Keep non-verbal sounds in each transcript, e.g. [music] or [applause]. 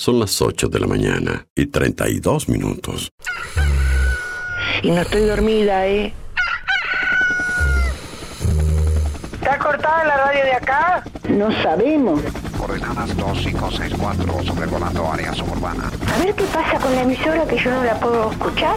Son las 8 de la mañana y 32 minutos. Y no estoy dormida, ¿eh? ¿Está cortada la radio de acá? No sabemos. Coordenadas 2564, sobrevolando área suburbana. A ver qué pasa con la emisora que yo no la puedo escuchar.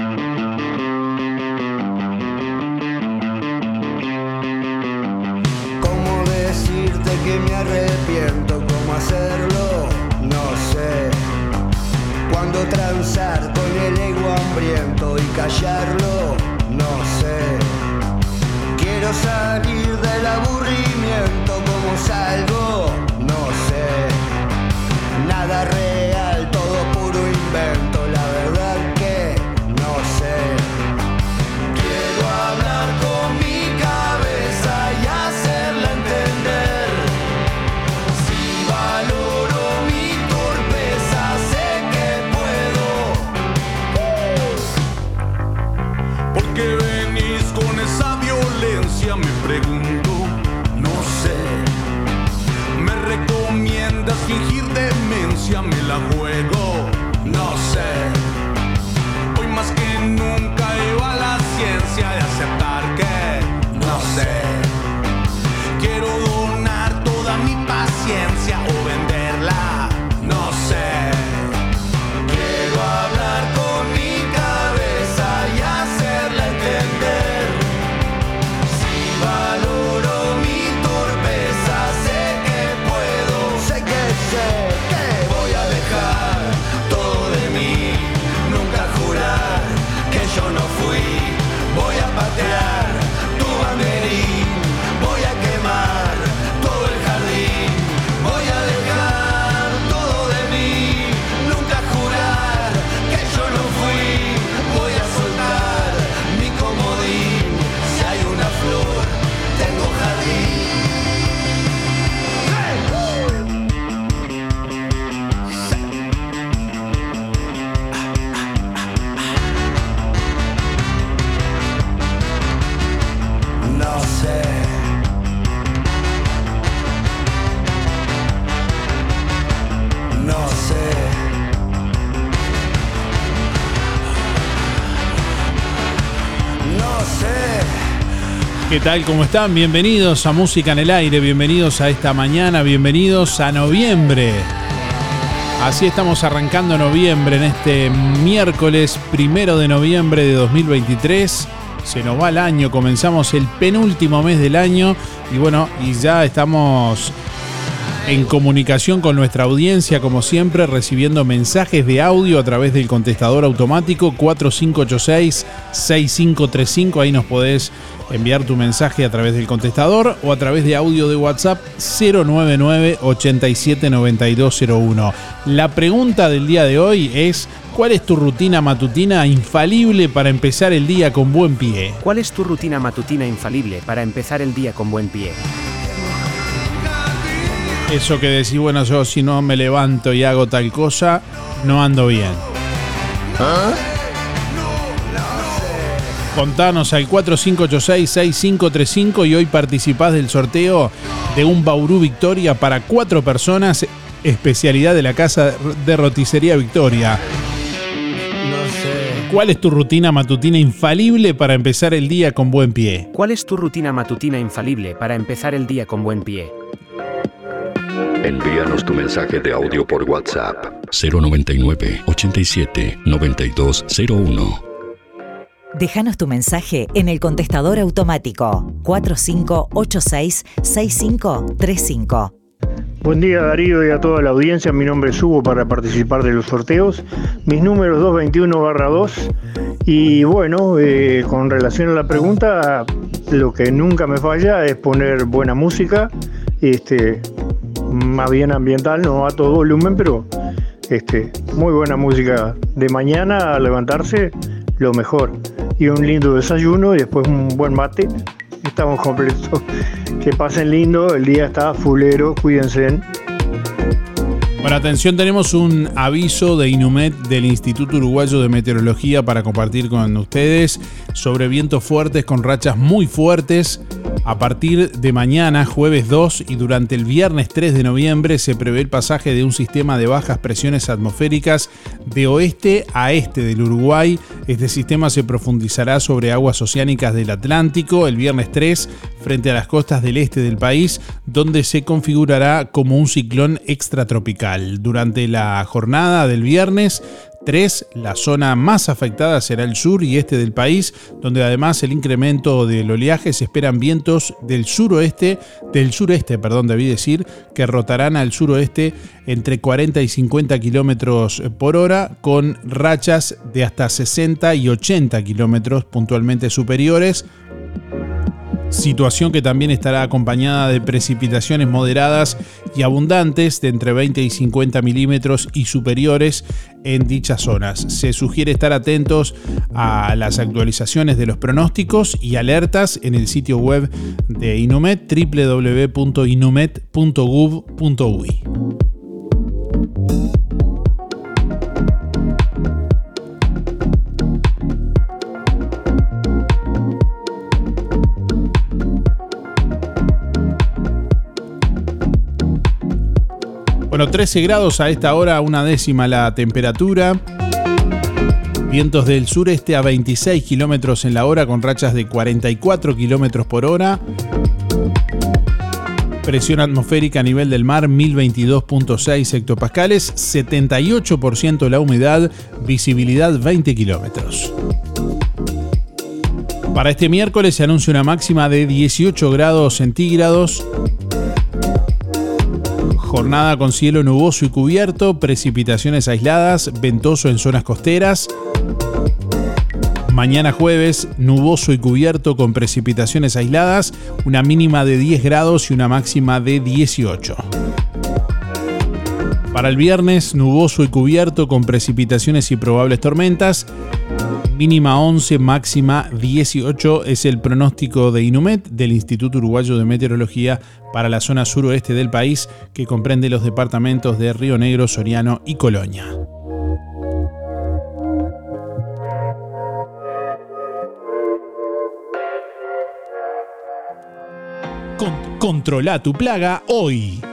Arrepiento? ¿Cómo hacerlo? No sé. Cuando transar con el ego hambriento y callarlo? No sé. Quiero salir del aburrimiento. ¿Cómo salgo? La juego, ¿Qué tal? ¿Cómo están? Bienvenidos a Música en el Aire, bienvenidos a esta mañana, bienvenidos a noviembre. Así estamos arrancando noviembre en este miércoles primero de noviembre de 2023. Se nos va el año, comenzamos el penúltimo mes del año y bueno, y ya estamos en comunicación con nuestra audiencia, como siempre, recibiendo mensajes de audio a través del contestador automático 4586-6535. Ahí nos podés enviar tu mensaje a través del contestador o a través de audio de WhatsApp 099-879201. La pregunta del día de hoy es: ¿Cuál es tu rutina matutina infalible para empezar el día con buen pie? ¿Cuál es tu rutina matutina infalible para empezar el día con buen pie? Eso que decís, bueno, yo si no me levanto y hago tal cosa, no ando bien. Contanos al 4586-6535 y hoy participás del sorteo de un Bauru Victoria para cuatro personas, especialidad de la Casa de Roticería Victoria. ¿Cuál es tu rutina matutina infalible para empezar el día con buen pie? ¿Cuál es tu rutina matutina infalible para empezar el día con buen pie? Envíanos tu mensaje de audio por WhatsApp. 099 87 9201. Déjanos tu mensaje en el contestador automático. 4586-6535. Buen día Darío y a toda la audiencia, mi nombre es Hugo para participar de los sorteos, mis números 221-2 y bueno, eh, con relación a la pregunta, lo que nunca me falla es poner buena música, este, más bien ambiental, no a todo volumen, pero este, muy buena música de mañana a levantarse, lo mejor. Y un lindo desayuno y después un buen mate. Estamos completos. Que pasen lindo, el día está fulero, cuídense. Bueno, atención, tenemos un aviso de Inumet del Instituto Uruguayo de Meteorología para compartir con ustedes sobre vientos fuertes con rachas muy fuertes. A partir de mañana, jueves 2 y durante el viernes 3 de noviembre se prevé el pasaje de un sistema de bajas presiones atmosféricas de oeste a este del Uruguay. Este sistema se profundizará sobre aguas oceánicas del Atlántico el viernes 3 frente a las costas del este del país, donde se configurará como un ciclón extratropical. Durante la jornada del viernes 3. La zona más afectada será el sur y este del país, donde además el incremento del oleaje se esperan vientos del suroeste, del sureste, perdón, debí decir, que rotarán al suroeste entre 40 y 50 kilómetros por hora, con rachas de hasta 60 y 80 kilómetros puntualmente superiores situación que también estará acompañada de precipitaciones moderadas y abundantes de entre 20 y 50 milímetros y superiores en dichas zonas. Se sugiere estar atentos a las actualizaciones de los pronósticos y alertas en el sitio web de Inumet www.inumet.gov.uy. Bueno, 13 grados a esta hora, una décima la temperatura. Vientos del sureste a 26 kilómetros en la hora con rachas de 44 kilómetros por hora. Presión atmosférica a nivel del mar 1022.6 hectopascales, 78% la humedad, visibilidad 20 kilómetros. Para este miércoles se anuncia una máxima de 18 grados centígrados Jornada con cielo nuboso y cubierto, precipitaciones aisladas, ventoso en zonas costeras. Mañana jueves, nuboso y cubierto con precipitaciones aisladas, una mínima de 10 grados y una máxima de 18. Para el viernes, nuboso y cubierto con precipitaciones y probables tormentas, mínima 11, máxima 18 es el pronóstico de Inumet del Instituto Uruguayo de Meteorología para la zona suroeste del país que comprende los departamentos de Río Negro, Soriano y Colonia. controla tu plaga hoy.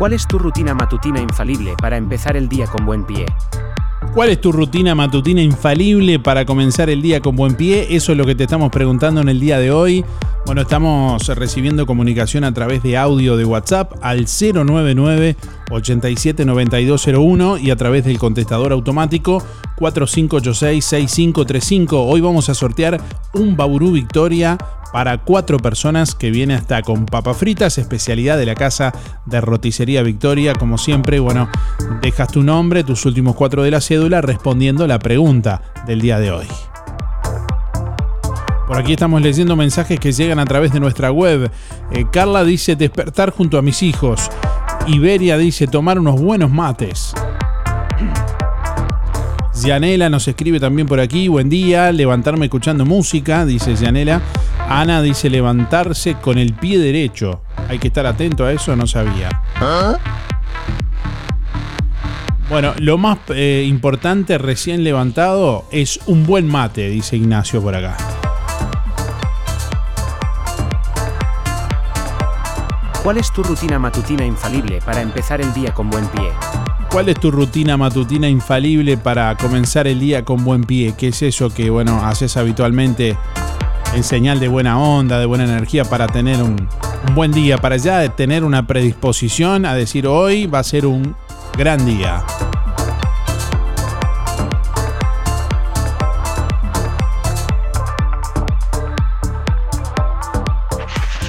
¿Cuál es tu rutina matutina infalible para empezar el día con buen pie? ¿Cuál es tu rutina matutina infalible para comenzar el día con buen pie? Eso es lo que te estamos preguntando en el día de hoy. Bueno, estamos recibiendo comunicación a través de audio de WhatsApp al 099 879201 y a través del contestador automático 4586-6535. Hoy vamos a sortear un Bauru Victoria para cuatro personas que viene hasta con papas fritas, especialidad de la casa de roticería Victoria. Como siempre, bueno, dejas tu nombre, tus últimos cuatro de la cédula respondiendo la pregunta del día de hoy. Por aquí estamos leyendo mensajes que llegan a través de nuestra web. Eh, Carla dice despertar junto a mis hijos. Iberia dice tomar unos buenos mates. Yanela nos escribe también por aquí. Buen día, levantarme escuchando música, dice Yanela. Ana dice levantarse con el pie derecho. Hay que estar atento a eso, no sabía. Bueno, lo más eh, importante recién levantado es un buen mate, dice Ignacio por acá. ¿Cuál es tu rutina matutina infalible para empezar el día con buen pie? ¿Cuál es tu rutina matutina infalible para comenzar el día con buen pie? ¿Qué es eso que, bueno, haces habitualmente en señal de buena onda, de buena energía para tener un, buen día, para ya tener una predisposición a decir hoy va a ser un gran día?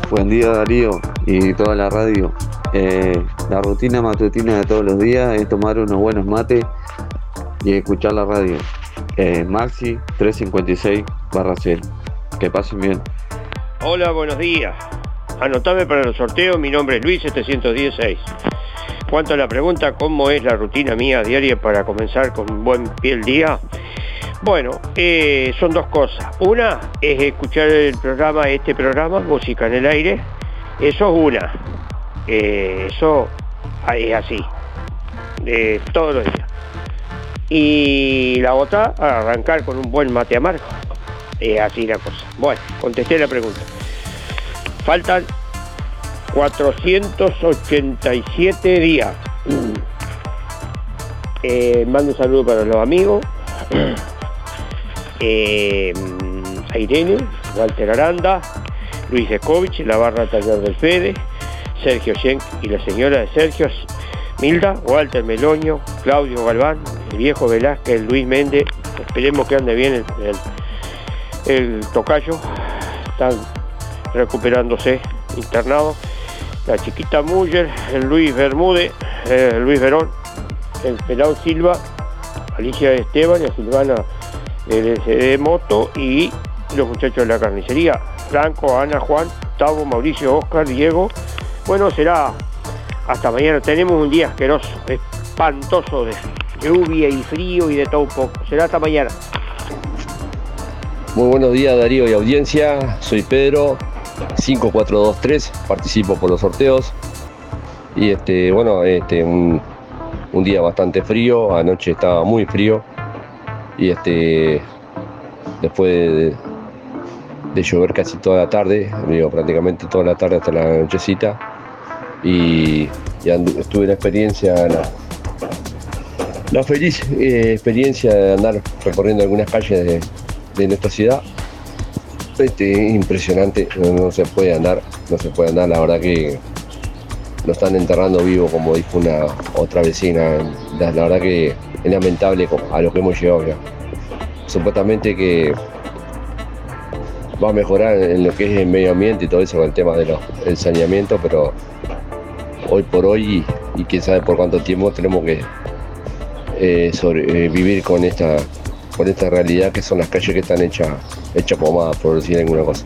Buen día Darío y toda la radio. Eh, la rutina matutina de todos los días es tomar unos buenos mates y escuchar la radio. Eh, Maxi 356 barra 0. Que pasen bien. Hola, buenos días. Anotame para el sorteo, mi nombre es Luis 716. Cuanto a la pregunta, ¿cómo es la rutina mía diaria para comenzar con un buen pie el día? Bueno, eh, son dos cosas. Una es escuchar el programa, este programa, Música en el Aire. Eso es una. Eh, eso es así. Eh, todos los días. Y la otra, arrancar con un buen mate amargo. Así la cosa. Bueno, contesté la pregunta. Faltan 487 días. [clears throat] Eh, mando un saludo para los amigos. [clears throat] Eh, a Irene, Walter Aranda, Luis Escovich, la barra taller del Fede, Sergio Schenk y la señora de Sergio, Milda, Walter Meloño, Claudio Galván, el viejo Velázquez, Luis Méndez, esperemos que ande bien el- el tocayo, están recuperándose, internado, la chiquita Muller, el Luis Bermúdez, eh, Luis Verón, el Pelao Silva, Alicia Esteban y a Silvana del SD Moto y los muchachos de la carnicería, Franco, Ana, Juan, Gustavo, Mauricio, Oscar, Diego. Bueno, será hasta mañana. Tenemos un día asqueroso, espantoso de lluvia y frío y de todo un poco. Será hasta mañana. Muy buenos días Darío y audiencia, soy Pedro, 5423, participo por los sorteos. Y este, bueno, este, un, día bastante frío, anoche estaba muy frío. Y este, después de, llover casi toda la tarde, digo, prácticamente toda la tarde hasta la nochecita. Y, y estuve la experiencia, la, la feliz eh, experiencia de andar recorriendo algunas calles de, de nuestra ciudad. Este, impresionante, no, se puede andar, no se puede andar, la verdad que lo están enterrando vivo, como dijo una otra vecina. La, verdad que es lamentable a lo que hemos llegado ya. Supuestamente que va a mejorar en lo que es el medio ambiente y todo eso con el tema del saneamiento, pero hoy por hoy y, quién sabe por cuánto tiempo tenemos que eh, eh, vivir con esta con esta realidad que son las calles que están hechas hechas pomadas por decir alguna cosa.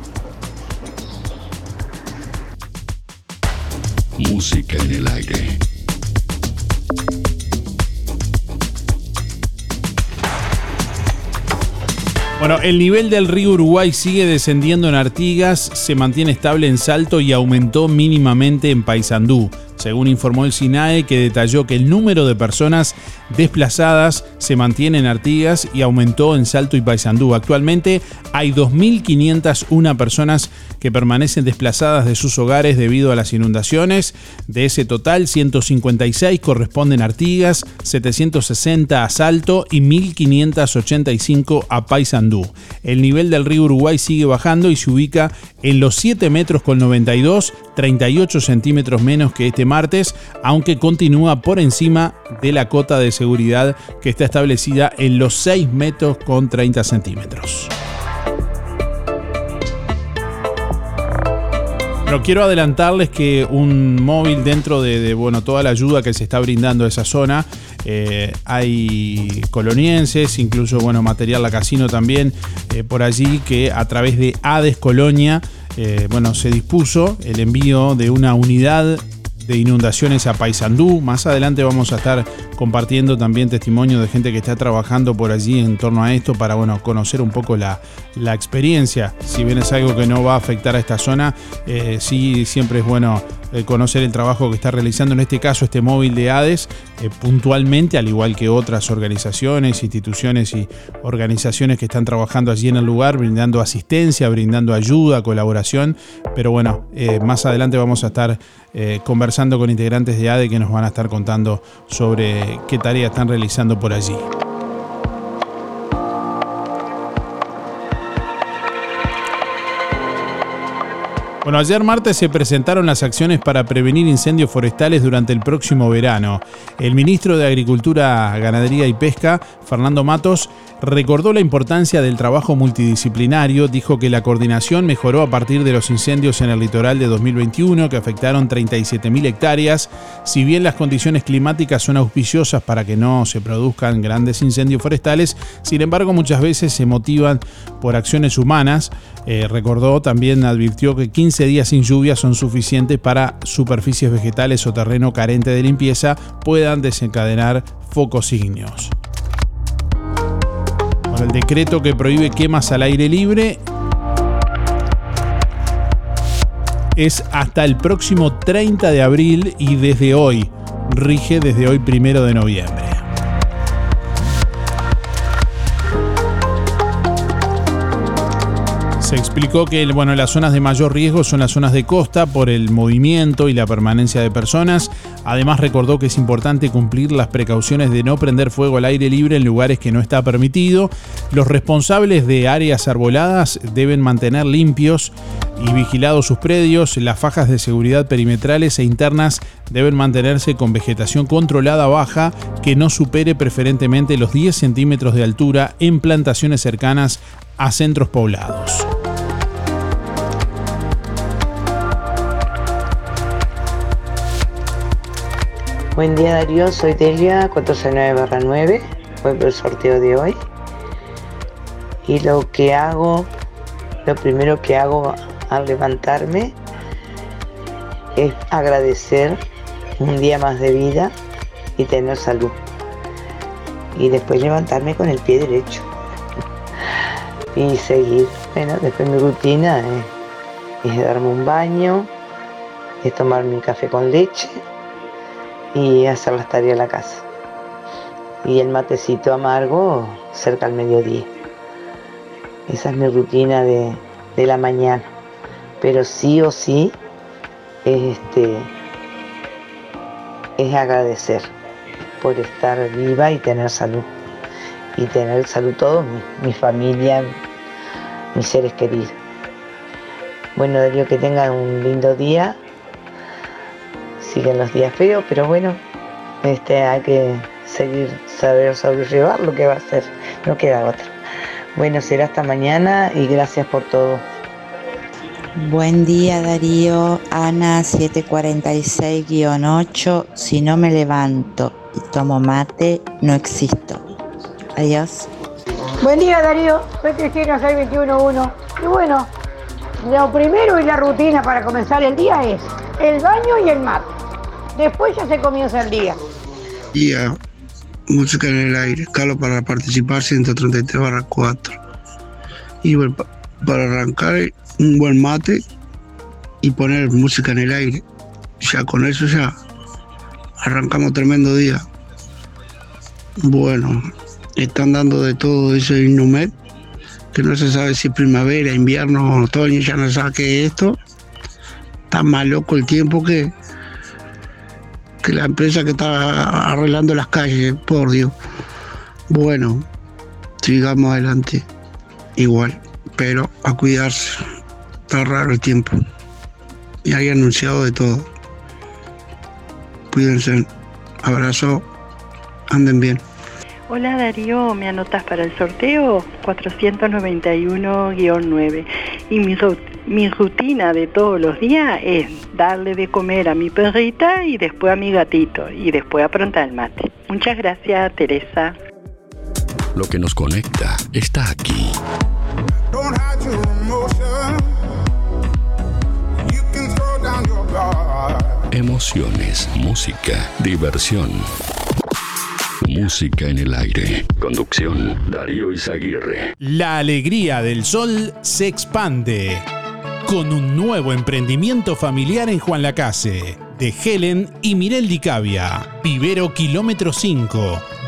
Música en el aire. Bueno, el nivel del río Uruguay sigue descendiendo en Artigas, se mantiene estable en Salto y aumentó mínimamente en Paysandú, según informó el SINAE que detalló que el número de personas desplazadas se mantiene en Artigas y aumentó en Salto y Paysandú. Actualmente hay 2.501 personas que permanecen desplazadas de sus hogares debido a las inundaciones. De ese total, 156 corresponden a Artigas, 760 a Salto y 1.585 a Paysandú. El nivel del río Uruguay sigue bajando y se ubica en los 7 metros con 92, 38 centímetros menos que este martes, aunque continúa por encima de la cota de seguridad que está establecida en los 6 metros con 30 centímetros. Bueno, quiero adelantarles que un móvil dentro de, bueno, toda la ayuda que se está brindando a esa zona eh, hay colonienses, incluso bueno, material la casino también eh, por allí que a través de Hades Colonia eh, bueno, se dispuso el envío de una unidad de inundaciones a Paysandú. Más adelante vamos a estar compartiendo también testimonio de gente que está trabajando por allí en torno a esto para bueno, conocer un poco la, la experiencia. Si bien es algo que no va a afectar a esta zona, eh, sí siempre es bueno eh, conocer el trabajo que está realizando en este caso este móvil de Hades eh, puntualmente, al igual que otras organizaciones, instituciones y organizaciones que están trabajando allí en el lugar, brindando asistencia, brindando ayuda, colaboración. Pero bueno, eh, más adelante vamos a estar conversando con integrantes de ADE que nos van a estar contando sobre qué tareas están realizando por allí. Bueno, ayer martes se presentaron las acciones para prevenir incendios forestales durante el próximo verano. El ministro de Agricultura, Ganadería y Pesca, Fernando Matos, recordó la importancia del trabajo multidisciplinario, dijo que la coordinación mejoró a partir de los incendios en el litoral de 2021 que afectaron 37.000 hectáreas. Si bien las condiciones climáticas son auspiciosas para que no se produzcan grandes incendios forestales, sin embargo muchas veces se motivan por acciones humanas. Eh, recordó, también advirtió que 15 días sin lluvia son suficientes para superficies vegetales o terreno carente de limpieza puedan desencadenar focos ígneos. Con el decreto que prohíbe quemas al aire libre es hasta el próximo 30 de abril y desde hoy, rige desde hoy primero de noviembre. Explicó que bueno, las zonas de mayor riesgo son las zonas de costa por el movimiento y la permanencia de personas. Además recordó que es importante cumplir las precauciones de no prender fuego al aire libre en lugares que no está permitido. Los responsables de áreas arboladas deben mantener limpios y vigilados sus predios. Las fajas de seguridad perimetrales e internas deben mantenerse con vegetación controlada baja que no supere preferentemente los 10 centímetros de altura en plantaciones cercanas a centros poblados. Buen día Darío, soy Delia 469 fue el sorteo de hoy. Y lo que hago, lo primero que hago al levantarme es agradecer un día más de vida y tener salud. Y después levantarme con el pie derecho. Y seguir. Bueno, después mi rutina es, darme un baño, es tomar mi café con leche y hacer las tareas de la casa. Y el matecito amargo cerca al mediodía. Esa es mi rutina de, de la mañana. Pero sí o sí es, este, es agradecer por estar viva y tener salud. Y tener salud todos, mi, mi familia, mis seres queridos. Bueno, Darío, que tengan un lindo día siguen los días feos, pero bueno, este, hay que seguir, saber sobrellevar lo que va a ser, no queda otra. Bueno, será hasta mañana y gracias por todo. Buen día Darío, Ana 746-8, si no me levanto y tomo mate, no existo. Adiós. Buen día Darío, soy Cristina 6211 y bueno, lo primero y la rutina para comenzar el día es el baño y el mate. Después ya se comienza el día. Día, música en el aire, Carlos para participar 133 barra 4. Y bueno, pa- para arrancar un buen mate y poner música en el aire. Ya con eso ya arrancamos tremendo día. Bueno, están dando de todo ese Inumet, que no se sabe si es primavera, invierno, otoño, ya no sabe qué es esto. Está más loco el tiempo que, que la empresa que está arreglando las calles, por Dios. Bueno, sigamos adelante, igual, pero a cuidarse. Está raro el tiempo. Y hay anunciado de todo. Cuídense. Abrazo. Anden bien. Hola Darío, ¿me anotas para el sorteo? 491-9. Y mi, ru- mi rutina de todos los días es darle de comer a mi perrita y después a mi gatito y después aprontar el mate. Muchas gracias, Teresa. Lo que nos conecta está aquí. Emociones, música, diversión. Música en el aire. Conducción, Darío Izaguirre. La alegría del sol se expande con un nuevo emprendimiento familiar en Juan Lacase, de Helen y Mirel Dicavia, Vivero Kilómetro 5,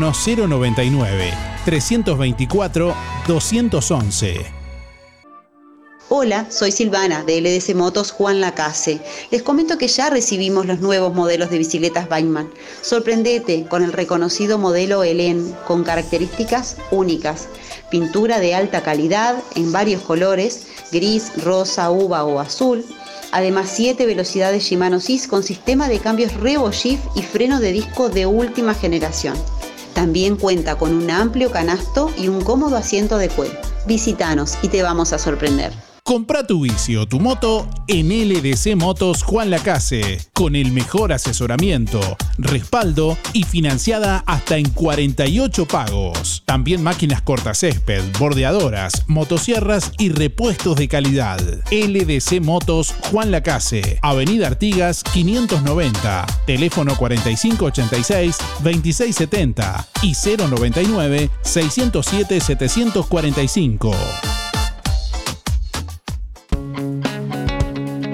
099 324 211. Hola, soy Silvana de LDC Motos Juan Lacase. Les comento que ya recibimos los nuevos modelos de bicicletas Bikeman. Sorprendete con el reconocido modelo Helen con características únicas. Pintura de alta calidad en varios colores, gris, rosa, uva o azul. Además, 7 velocidades Shimano SIS con sistema de cambios Revo Shift y freno de disco de última generación. También cuenta con un amplio canasto y un cómodo asiento de cuero. Visítanos y te vamos a sorprender. Compra tu bici o tu moto en LDC Motos Juan Lacase, con el mejor asesoramiento, respaldo y financiada hasta en 48 pagos. También máquinas cortacésped, bordeadoras, motosierras y repuestos de calidad. LDC Motos Juan Lacase, Avenida Artigas 590, teléfono 4586-2670 y 099-607-745.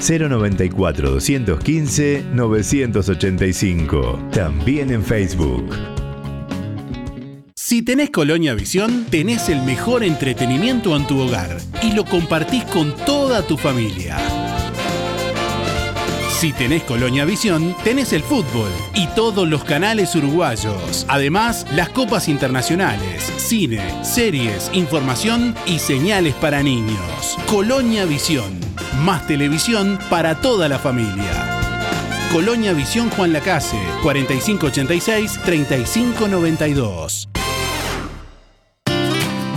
094 215 985. También en Facebook. Si tenés Colonia Visión, tenés el mejor entretenimiento en tu hogar y lo compartís con toda tu familia. Si tenés Colonia Visión, tenés el fútbol y todos los canales uruguayos. Además, las copas internacionales, cine, series, información y señales para niños. Colonia Visión. Más televisión para toda la familia. Colonia Visión Juan Lacase, 4586-3592.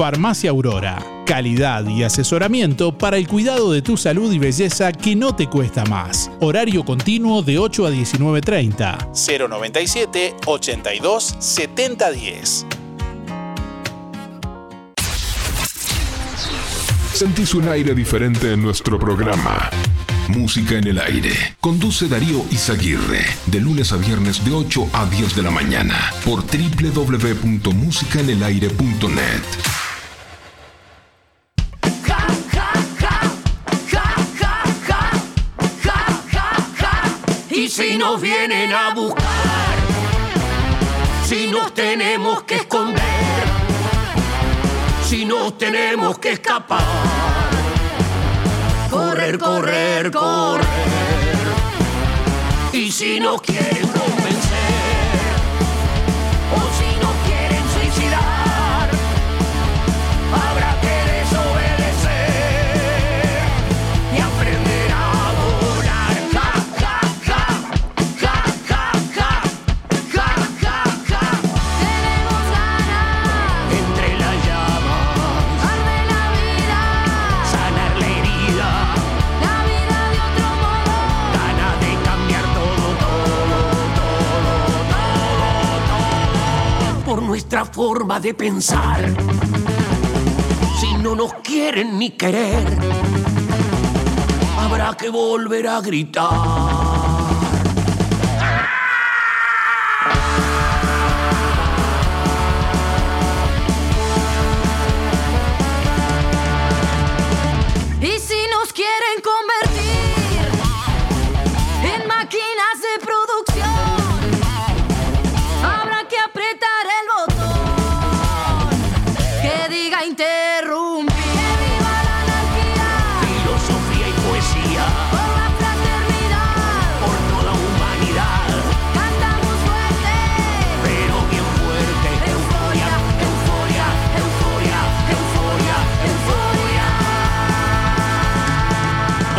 Farmacia Aurora. Calidad y asesoramiento para el cuidado de tu salud y belleza que no te cuesta más. Horario continuo de 8 a 19.30. 097 82 7010. Sentís un aire diferente en nuestro programa. Música en el aire. Conduce Darío Izaguirre. De lunes a viernes de 8 a 10 de la mañana. Por www.musicaenelaire.net. si nos vienen a buscar, si nos tenemos que esconder, si nos tenemos que escapar, correr, correr, correr. Y si nos quieren convencer, o si nos nuestra forma de pensar. Si no nos quieren ni querer, habrá que volver a gritar.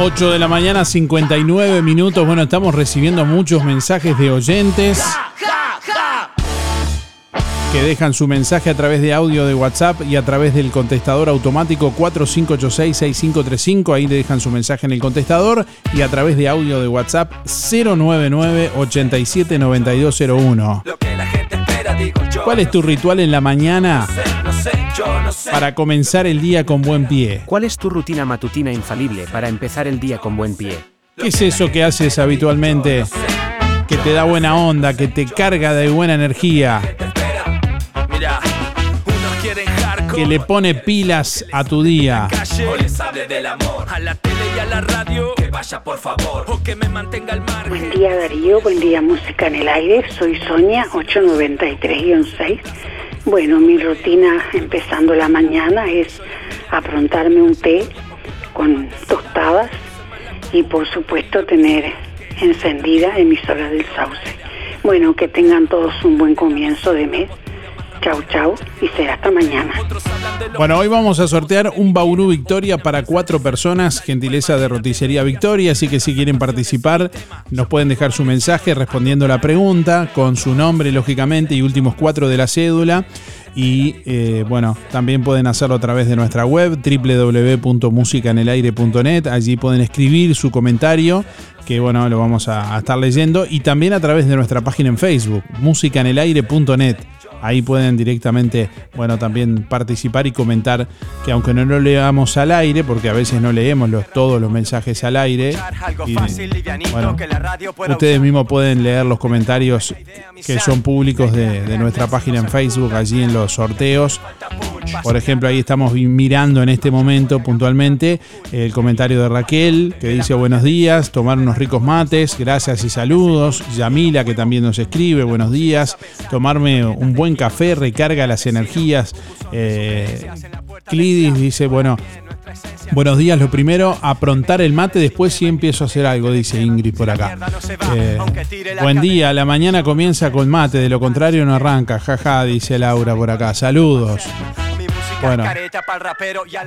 8 de la mañana, 59 minutos. Bueno, estamos recibiendo muchos mensajes de oyentes que dejan su mensaje a través de audio de WhatsApp y a través del contestador automático 4586-6535. Ahí le dejan su mensaje en el contestador y a través de audio de WhatsApp 099-879201. ¿Cuál es tu ritual en la mañana para comenzar el día con buen pie? ¿Cuál es tu rutina matutina infalible para empezar el día con buen pie? ¿Qué es eso que haces habitualmente? Que te da buena onda, que te carga de buena energía, que le pone pilas a tu día. Vaya por favor. O que me mantenga al margen. Buen día Darío, buen día Música en el Aire, soy Sonia 893-6. Bueno, mi rutina empezando la mañana es aprontarme un té con tostadas y por supuesto tener encendida emisora del sauce. Bueno, que tengan todos un buen comienzo de mes. Chau, chau y será hasta mañana. Bueno, hoy vamos a sortear un Bauru Victoria para cuatro personas, gentileza de Roticería Victoria, así que si quieren participar, nos pueden dejar su mensaje respondiendo la pregunta, con su nombre, lógicamente, y últimos cuatro de la cédula. Y eh, bueno, también pueden hacerlo a través de nuestra web www.musicanelaire.net. Allí pueden escribir su comentario, que bueno, lo vamos a, a estar leyendo. Y también a través de nuestra página en Facebook, musicanelaire.net. Ahí pueden directamente, bueno, también participar y comentar que aunque no lo leamos al aire, porque a veces no leemos los, todos los mensajes al aire, y, bueno, ustedes mismos pueden leer los comentarios que son públicos de, de nuestra página en Facebook, allí en los sorteos. Por ejemplo, ahí estamos mirando en este momento puntualmente el comentario de Raquel, que dice buenos días, tomar unos ricos mates, gracias y saludos. Yamila, que también nos escribe, buenos días, tomarme un buen café, recarga las energías. Eh, Clidis dice, bueno, buenos días, lo primero, aprontar el mate, después sí empiezo a hacer algo, dice Ingrid por acá. Eh, buen día, la mañana comienza con mate, de lo contrario no arranca, jaja, dice Laura por acá. Saludos. Bueno,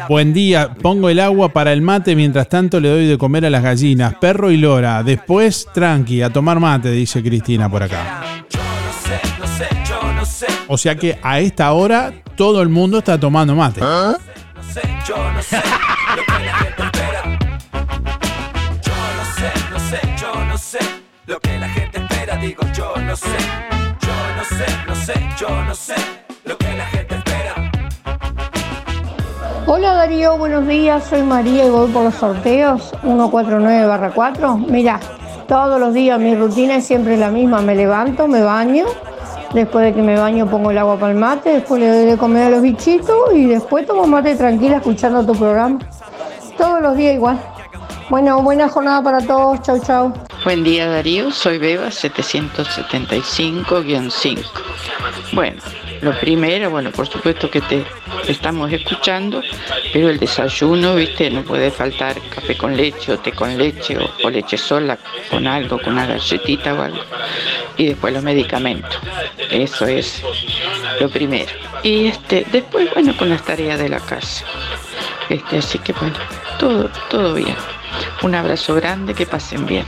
buen día, pongo el agua para el mate, mientras tanto le doy de comer a las gallinas, perro y lora. Después, tranqui, a tomar mate, dice Cristina por acá. O sea que a esta hora todo el mundo está tomando mate. Yo no sé lo que la gente espera. Yo no sé, yo no sé lo que la gente espera. Digo, yo no sé. Yo no sé, no sé, yo no sé lo que la gente espera. Hola Darío, buenos días, soy María y voy por los sorteos 149 4. Mira, todos los días mi rutina es siempre la misma, me levanto, me baño, después de que me baño pongo el agua para el mate, después le doy de comer a los bichitos y después tomo mate tranquila escuchando tu programa. Todos los días igual. Bueno, buena jornada para todos, chau chau. Buen día Darío, soy Beba 775-5. Bueno, lo primero, bueno, por supuesto que te estamos escuchando, pero el desayuno, viste, no puede faltar café con leche o té con leche o, leche sola con algo, con una galletita o algo. Y después los medicamentos. Eso es lo primero. Y este, después, bueno, con las tareas de la casa. Este, así que bueno, todo, todo bien. Un abrazo grande, que pasen bien.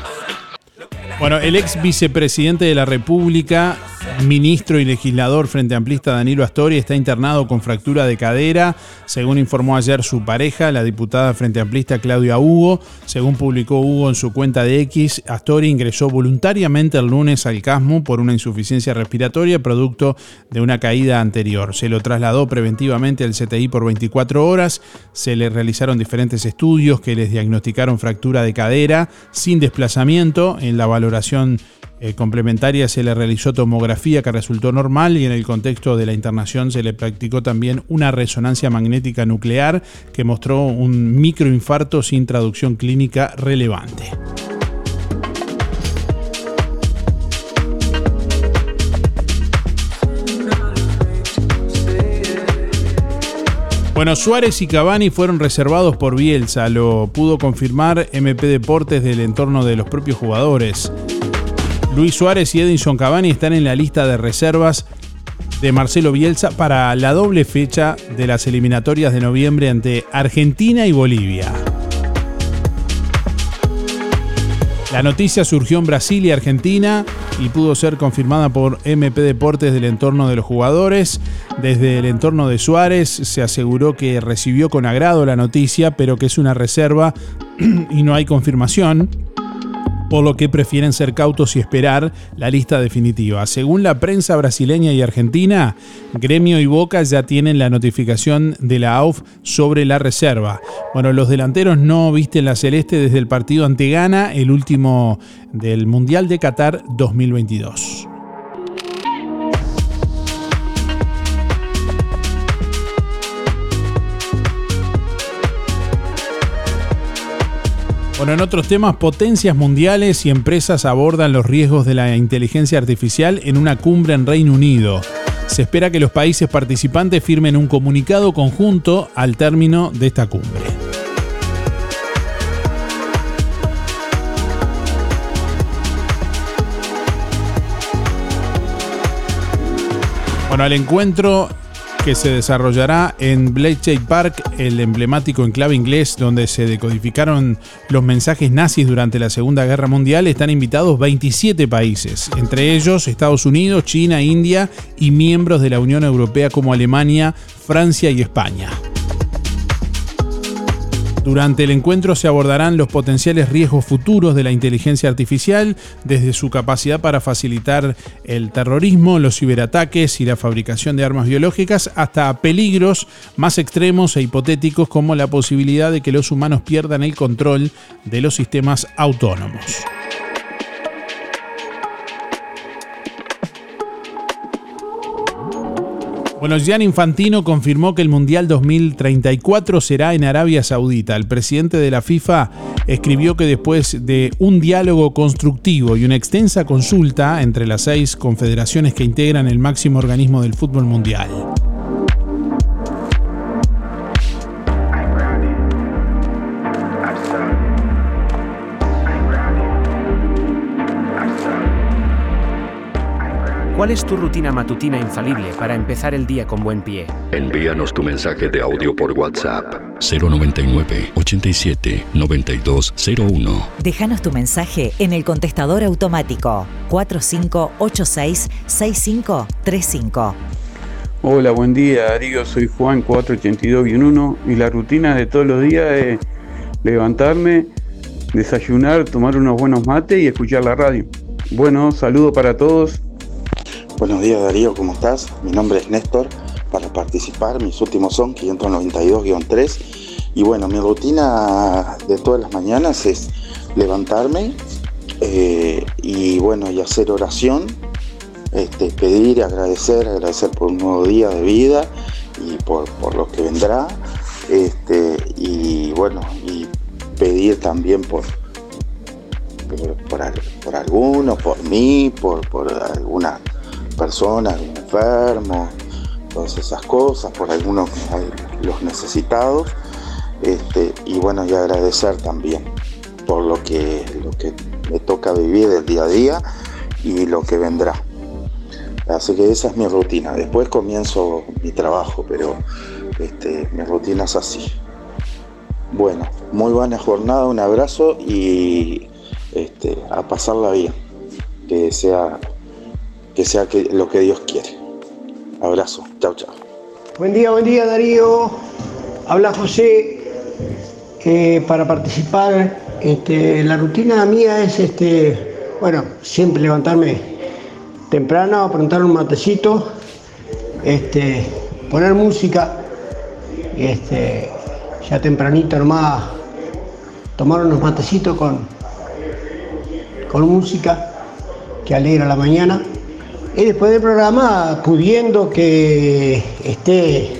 Bueno, el ex vicepresidente de la República, ministro y legislador frente amplista Danilo Astori está internado con fractura de cadera, según informó ayer su pareja, la diputada frente amplista Claudia Hugo. Según publicó Hugo en su cuenta de X, Astori ingresó voluntariamente el lunes al CASMU por una insuficiencia respiratoria producto de una caída anterior. Se lo trasladó preventivamente al CTI por 24 horas, se le realizaron diferentes estudios que les diagnosticaron fractura de cadera sin desplazamiento en la valoración eh, complementaria se le realizó tomografía que resultó normal y en el contexto de la internación se le practicó también una resonancia magnética nuclear que mostró un microinfarto sin traducción clínica relevante. Bueno, Suárez y Cavani fueron reservados por Bielsa, lo pudo confirmar MP Deportes del entorno de los propios jugadores. Luis Suárez y Edinson Cavani están en la lista de reservas de Marcelo Bielsa para la doble fecha de las eliminatorias de noviembre ante Argentina y Bolivia. La noticia surgió en Brasil y Argentina y pudo ser confirmada por MP Deportes del entorno de los jugadores. Desde el entorno de Suárez se aseguró que recibió con agrado la noticia, pero que es una reserva [clears throat] y no hay confirmación por lo que prefieren ser cautos y esperar la lista definitiva. Según la prensa brasileña y argentina, Gremio y Boca ya tienen la notificación de la AUF sobre la reserva. Bueno, los delanteros no visten la celeste desde el partido ante Ghana, el último del Mundial de Qatar 2022. Bueno, en otros temas, potencias mundiales y empresas abordan los riesgos de la inteligencia artificial en una cumbre en Reino Unido. Se espera que los países participantes firmen un comunicado conjunto al término de esta cumbre. Bueno, al encuentro que se desarrollará en Bletchley Park, el emblemático enclave inglés donde se decodificaron los mensajes nazis durante la Segunda Guerra Mundial, están invitados 27 países, entre ellos Estados Unidos, China, India y miembros de la Unión Europea como Alemania, Francia y España. Durante el encuentro se abordarán los potenciales riesgos futuros de la inteligencia artificial, desde su capacidad para facilitar el terrorismo, los ciberataques y la fabricación de armas biológicas, hasta peligros más extremos e hipotéticos como la posibilidad de que los humanos pierdan el control de los sistemas autónomos. Bueno, Gian Infantino confirmó que el Mundial 2034 será en Arabia Saudita. El presidente de la FIFA escribió que después de un diálogo constructivo y una extensa consulta entre las seis confederaciones que integran el máximo organismo del fútbol mundial. ¿Cuál es tu rutina matutina infalible para empezar el día con buen pie? Envíanos tu mensaje de audio por WhatsApp 099 87 9201. Déjanos tu mensaje en el contestador automático 4586-6535. Hola, buen día Darío, soy Juan 482-1 y la rutina de todos los días es levantarme, desayunar, tomar unos buenos mates y escuchar la radio. Bueno, saludo para todos. Buenos días Darío, ¿cómo estás? Mi nombre es Néstor. Para participar, mis últimos son 592-3. Y bueno, mi rutina de todas las mañanas es levantarme eh, y bueno, y hacer oración, este, pedir, agradecer, agradecer por un nuevo día de vida y por, por lo que vendrá. Este, y bueno, y pedir también por, por, por al- por alguno, por mí, por, por alguna persona, algún enfermo, todas esas cosas, por algunos los necesitados. Este, y bueno, y agradecer también por lo que, lo que me toca vivir el día a día y lo que vendrá. Así que esa es mi rutina. Después comienzo mi trabajo, pero este, mi rutina es así. Bueno, muy buena jornada, un abrazo y este, a pasarla bien. Que sea, que sea que, lo que Dios quiere. Abrazo, chao, chao. Buen día, buen día Darío. Habla José. Para participar, este, la rutina mía es, este, bueno, siempre levantarme temprano, aprontar un matecito, este, poner música, este, ya tempranito nomás, tomar unos matecitos con, con música que alegra la mañana. Y después del programa, pudiendo que esté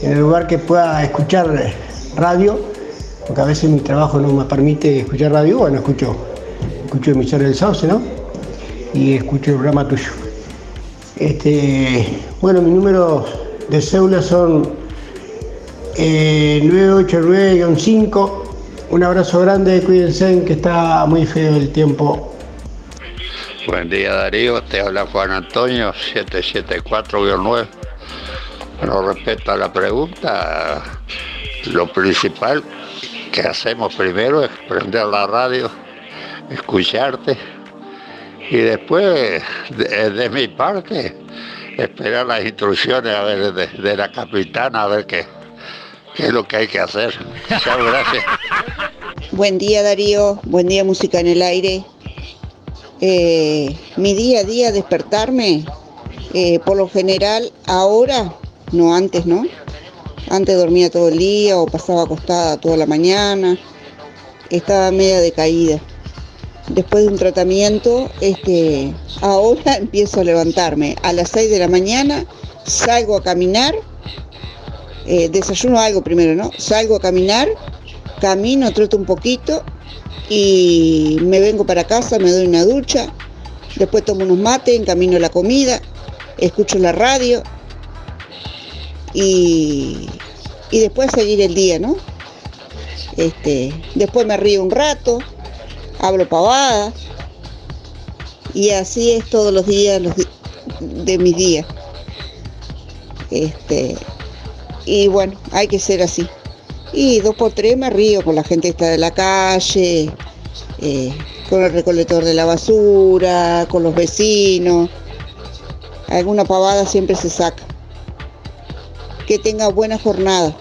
en el lugar que pueda escuchar radio, porque a veces mi trabajo no me permite escuchar radio, bueno, escucho, escucho emisora del Sauce, ¿no? Y escucho el programa tuyo. Este, bueno, mi número de cédula son eh, 989-5. Un abrazo grande, cuídense, que está muy feo el tiempo. Buen día Darío, te habla Juan Antonio, 774-9. Bueno, respecto a la pregunta, lo principal que hacemos primero es prender la radio, escucharte y después, de, de mi parte, esperar las instrucciones a ver de, de la capitana a ver qué, qué es lo que hay que hacer. Gracias. Buen día Darío, buen día Música en el Aire. Eh, mi día a día despertarme, eh, por lo general ahora, no antes, ¿no? Antes dormía todo el día o pasaba acostada toda la mañana, estaba media decaída. Después de un tratamiento, este, ahora [laughs] empiezo a levantarme a las 6 de la mañana, salgo a caminar, eh, desayuno algo primero, ¿no? Salgo a caminar, camino, troto un poquito y me vengo para casa, me doy una ducha, después tomo unos mates, encamino la comida, escucho la radio y, y después seguir el día, ¿no? Este, después me río un rato, hablo pavadas y así es todos los días los de mis días. Este, y bueno, hay que ser así. Y dos por tres me río con la gente está de la calle, eh, con el recolector de la basura, con los vecinos. Alguna pavada siempre se saca. Que tenga buena jornada.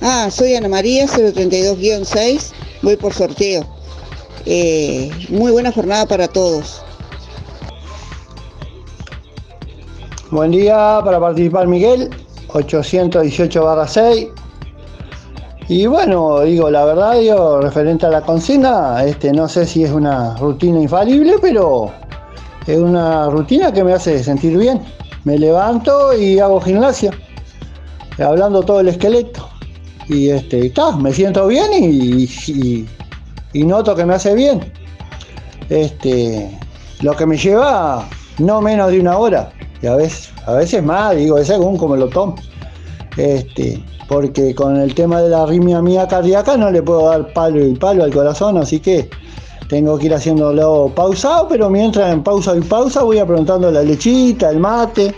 Ah, soy Ana María 032-6, voy por sorteo. Eh, muy buena jornada para todos. Buen día para participar Miguel, 818-6. Y bueno, digo, la verdad, digo, referente a la consigna, este, no sé si es una rutina infalible, pero es una rutina que me hace sentir bien. Me levanto y hago gimnasia, hablando todo el esqueleto. Y este, ta, me siento bien y, y- y noto que me hace bien. Este, lo que me lleva no menos de una hora, y a veces, a veces más, digo, es según como lo tomo. Este, porque con el tema de la arritmia mía cardíaca no le puedo dar palo y palo al corazón, así que tengo que ir haciéndolo pausado, pero mientras en pausa y pausa voy aprontando la lechita, el mate.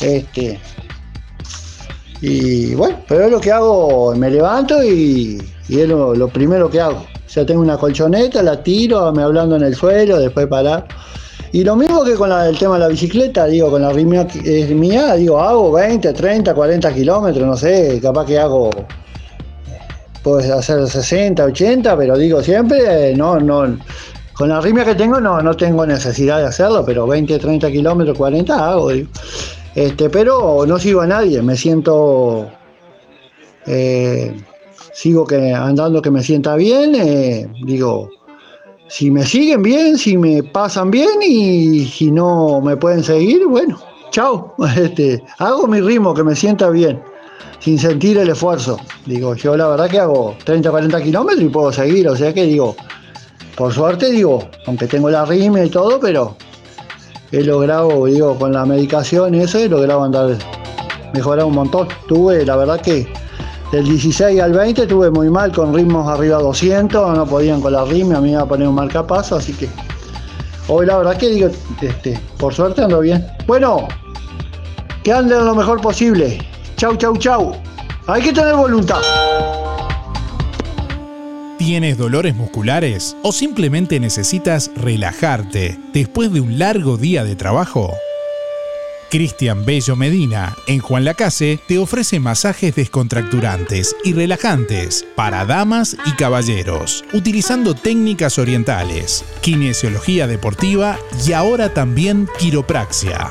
Este, y bueno, pero es lo que hago, me levanto y, y es lo, primero que hago. Ya tengo una colchoneta, la tiro, me hablando en el suelo, después parar. Y lo mismo que con la- el tema de la bicicleta, digo, con la mía, digo, hago 20, 30, 40 kilómetros, no sé, capaz que hago, puedes hacer 60, 80, pero digo, siempre, no, no, con la arritmia que tengo no, no tengo necesidad de hacerlo, pero 20, 30 kilómetros, 40 hago, digo. Este, pero no sigo a nadie, me siento, eh, sigo que andando que me sienta bien, eh, digo, si me siguen bien, si me pasan bien y si no me pueden seguir, bueno, chao. [laughs] Este, hago mi ritmo que me sienta bien, sin sentir el esfuerzo. Digo, yo la verdad que hago 30, 40 kilómetros y puedo seguir, o sea que digo, por suerte digo, aunque tengo la rima y todo, pero he logrado, digo, con la medicación y eso, he logrado andar, mejorar un montón. Tuve, la verdad que del 16 al 20 estuve muy mal con ritmos arriba de 200, no podían con la rima, a mí me iba a poner un marcapaso, así que hoy la verdad que digo, este, por suerte ando bien. Bueno, que anden lo mejor posible. Chau, chau, chau. Hay que tener voluntad. ¿Tienes dolores musculares o simplemente necesitas relajarte después de un largo día de trabajo? Cristian Bello Medina, en Juan Lacase, te ofrece masajes descontracturantes y relajantes para damas y caballeros, utilizando técnicas orientales, kinesiología deportiva y ahora también quiropraxia.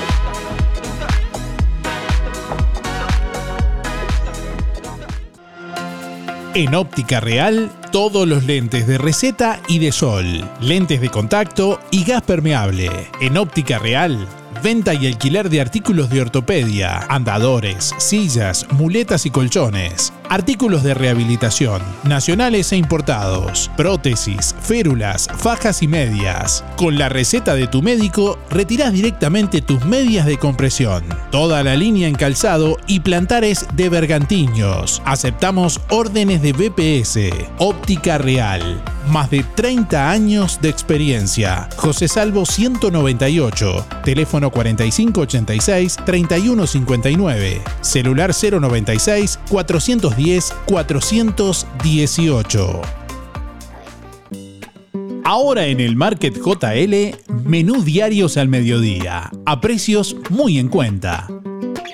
En óptica real, todos los lentes de receta y de sol, lentes de contacto y gas permeable. En óptica real, venta y alquiler de artículos de ortopedia, andadores, sillas, muletas y colchones. Artículos de rehabilitación, nacionales e importados, prótesis, férulas, fajas y medias. Con la receta de tu médico, retirás directamente tus medias de compresión. Toda la línea en calzado y plantares de bergantiños. Aceptamos órdenes de BPS. Óptica Real. Más de 30 años de experiencia. José Salvo 198. Teléfono 4586-3159. Celular 096 410 418. Ahora en el Market JL, menú diarios al mediodía, a precios muy en cuenta.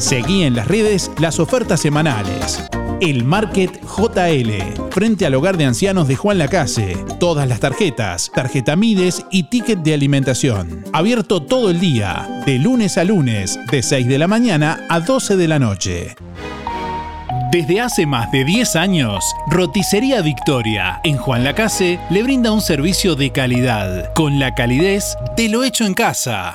Seguí en las redes las ofertas semanales. El Market JL, frente al hogar de ancianos de Juan Lacase. Todas las tarjetas, tarjeta Mides y ticket de alimentación. Abierto todo el día, de lunes a lunes, de 6 de la mañana a 12 de la noche. Desde hace más de 10 años, Roticería Victoria en Juan Lacase le brinda un servicio de calidad, con la calidez de lo hecho en casa.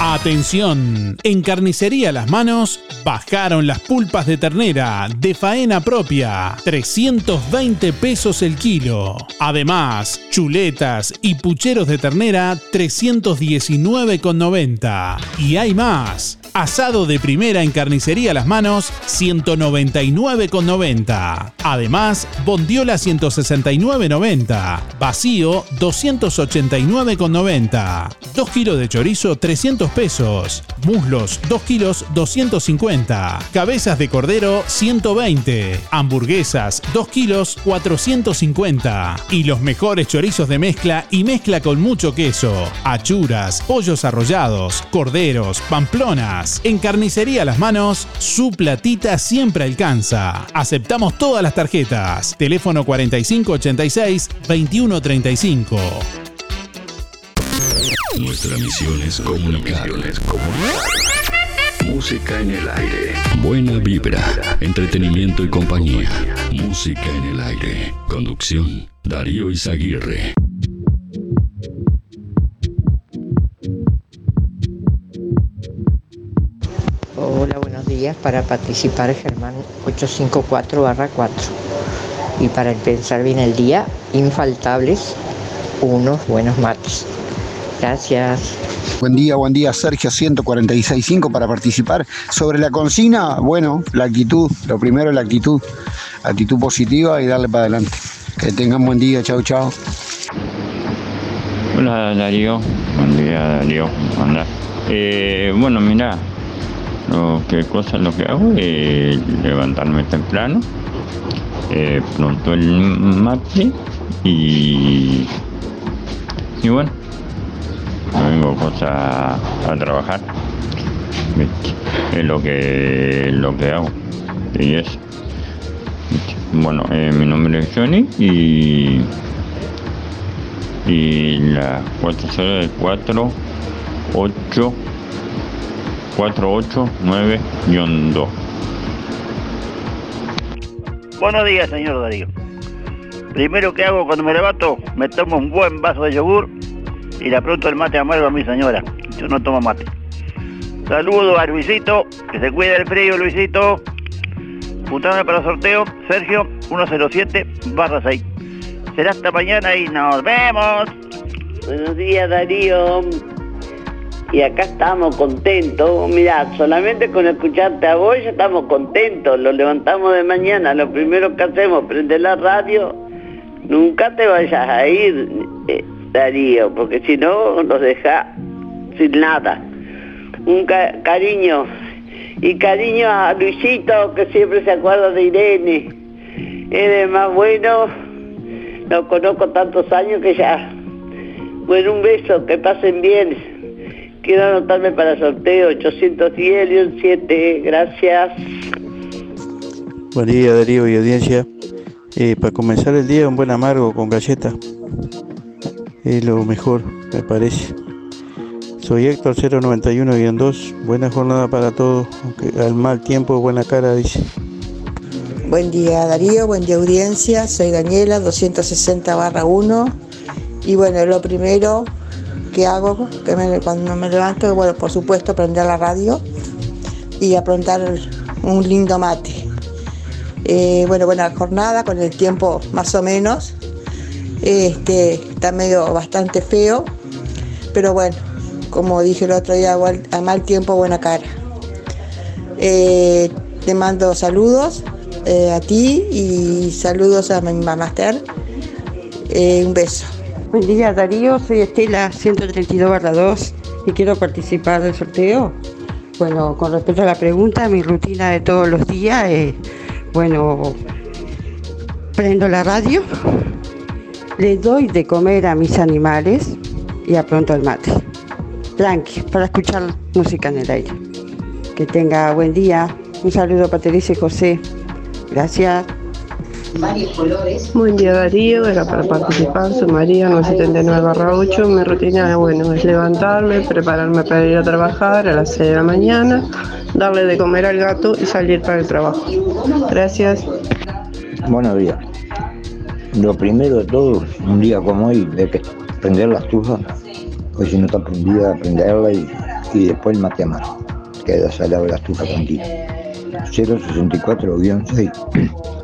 Atención, en Carnicería Las Manos bajaron las pulpas de ternera de faena propia, 320 pesos el kilo. Además, chuletas y pucheros de ternera, 319,90. Y hay más. Asado de primera en Carnicería Las Manos, 199,90. Además, bondiola 169,90. Vacío, 289,90. 2 kilos de chorizo, 300 pesos. Muslos, 2 kilos, 250. Cabezas de cordero, 120. Hamburguesas, 2 kilos, 450. Y los mejores chorizos de mezcla y mezcla con mucho queso. Achuras, pollos arrollados, corderos, pamplonas. En Carnicería Las Manos, su platita siempre alcanza. Aceptamos todas las tarjetas. Teléfono 4586-2135. Nuestra misión es comunicar. Música en el aire. Buena vibra, entretenimiento y compañía. Música en el aire. Conducción, Darío Izaguirre. Para participar, Germán 854-4. Y para empezar bien el día, infaltables, unos buenos mates. Gracias. Buen día, buen día, Sergio 146.5 para participar. Sobre la consigna, bueno, la actitud, lo primero es la actitud, actitud positiva y darle para adelante. Que tengan buen día, chao, chao. Hola Darío, buen día Darío, ¿cómo andás? Eh, bueno, mira, lo que cosa lo que hago es levantarme temprano, eh, pronto el mate y, y bueno, no vengo cosa a trabajar, es lo que lo que hago y. ¿viste? Bueno, eh, mi nombre es Johnny y y la 404 8 489-2. Buenos días, señor Darío. Primero que hago cuando me levanto, me tomo un buen vaso de yogur y le pronto el mate amargo a mi señora. Yo no tomo mate. Saludo a Luisito, que se cuida del frío, Luisito. Puntame para el sorteo, Sergio 107 barra 6. Será hasta mañana y nos vemos. Buenos días Darío. Y acá estamos contentos. Mirá, solamente con escucharte a vos ya estamos contentos. Lo levantamos de mañana. Lo primero que hacemos, prender la radio. Nunca te vayas a ir, eh, Darío, porque si no nos deja sin nada. Un ca- cariño. Y cariño a Luisito, que siempre se acuerda de Irene. Eres más bueno. Lo conozco tantos años que ya. Bueno, un beso, que pasen bien. Quiero anotarme para el sorteo 810 y un 7. Gracias. Buen día Darío y audiencia. Eh, para comenzar el día un buen amargo con galleta. Es lo mejor, me parece. Soy Héctor 091-2. Buena jornada para todos. Aunque al mal tiempo, buena cara, dice. Buen día Darío, buen día audiencia, soy Daniela 260 barra 1 y bueno, lo primero que hago que me- cuando me levanto, bueno, por supuesto prender la radio y aprontar un lindo mate. Eh, bueno, buena jornada, con el tiempo más o menos. Este, está medio bastante feo, pero bueno, como dije el otro día, a mal tiempo, buena cara. Eh, te mando saludos eh, a ti y saludos a mi. Eh, un beso. Buen día Darío, soy Estela 132 2 y quiero participar del sorteo. Bueno, con respecto a la pregunta, mi rutina de todos los días es, bueno, prendo la radio, le doy de comer a mis animales y apronto el mate. Tranqui, para escuchar música en el aire. Que tenga buen día. Un saludo para Teresa y José. Gracias. Buen día Darío, era para participar, soy María 979 8. Mi rutina bueno, es levantarme, prepararme para ir a trabajar a las 6 de la mañana, darle de comer al gato y salir para el trabajo. Gracias. Buenos días. Lo primero de todo, un día como hoy, de que prender la estufa, pues si no está prendida, prenderla y, y después el mate a mano. Queda salado la estufa tranquila. 064-6.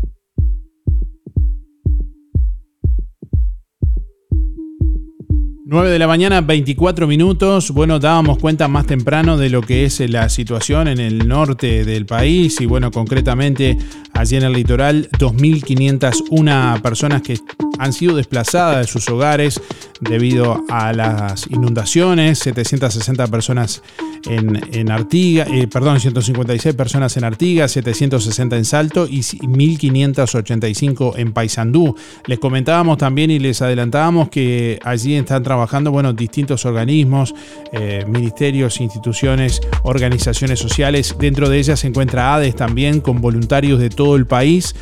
9 de la mañana, 24 minutos. Bueno, dábamos cuenta más temprano de lo que es la situación en el norte del país y bueno, concretamente allí en el litoral, 2.501 personas que han sido desplazadas de sus hogares debido a las inundaciones, 760 personas en, en Artigas, eh, perdón, 156 personas en Artigas, 760 en Salto y 1.585 en Paysandú. Les comentábamos también y les adelantábamos que allí están trabajando, bueno, distintos organismos, eh, ministerios, instituciones, organizaciones sociales. Dentro de ellas se encuentra ADES también, con voluntarios de todo el país,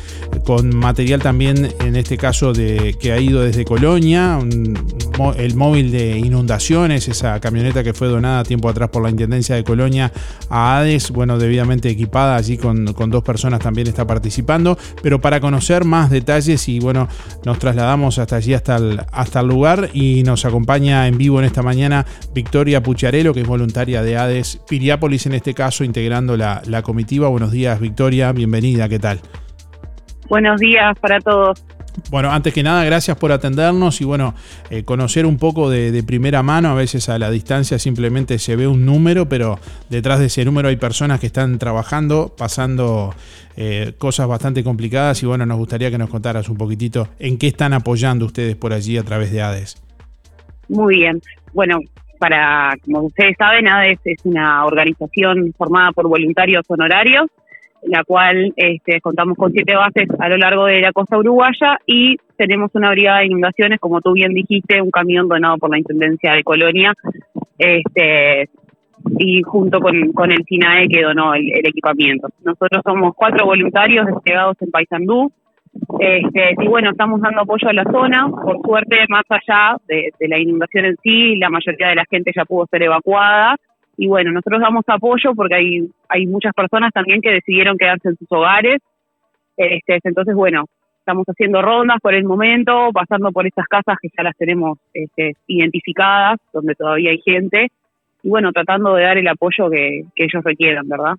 con material también, en este caso, de, que ha ido desde Colonia, el móvil de inundaciones, esa camioneta que fue donada tiempo atrás por la Intendencia de Colonia a ADES, bueno, debidamente equipada, allí con, con dos personas también está participando, pero para conocer más detalles y bueno, nos trasladamos hasta allí, hasta el, hasta el lugar y nos acompaña en vivo en esta mañana Victoria Pucharelo, que es voluntaria de ADES Piriápolis en este caso, integrando la, la comitiva. Buenos días, Victoria, bienvenida, ¿qué tal? Buenos días para todos. Bueno, antes que nada, gracias por atendernos y bueno, eh, conocer un poco de, de primera mano. A veces a la distancia simplemente se ve un número, pero detrás de ese número hay personas que están trabajando, pasando eh, cosas bastante complicadas y bueno, nos gustaría que nos contaras un poquitito en qué están apoyando ustedes por allí a través de ADES. Muy bien. Bueno, para, como ustedes saben, ADES es una organización formada por voluntarios honorarios, la cual este, contamos con siete bases a lo largo de la costa uruguaya y tenemos una brigada de inundaciones, como tú bien dijiste, un camión donado por la Intendencia de Colonia, este, y junto con, con el SINAE que donó el, el equipamiento. Nosotros somos cuatro voluntarios desplegados en Paysandú, este, y bueno, estamos dando apoyo a la zona. Por suerte, más allá de, la inundación en sí, la mayoría de la gente ya pudo ser evacuada. Y bueno, nosotros damos apoyo porque hay, hay muchas personas también que decidieron quedarse en sus hogares. Este, entonces, bueno, estamos haciendo rondas por el momento, pasando por estas casas que ya las tenemos este, identificadas, donde todavía hay gente. Y bueno, tratando de dar el apoyo que, que ellos requieran, ¿verdad?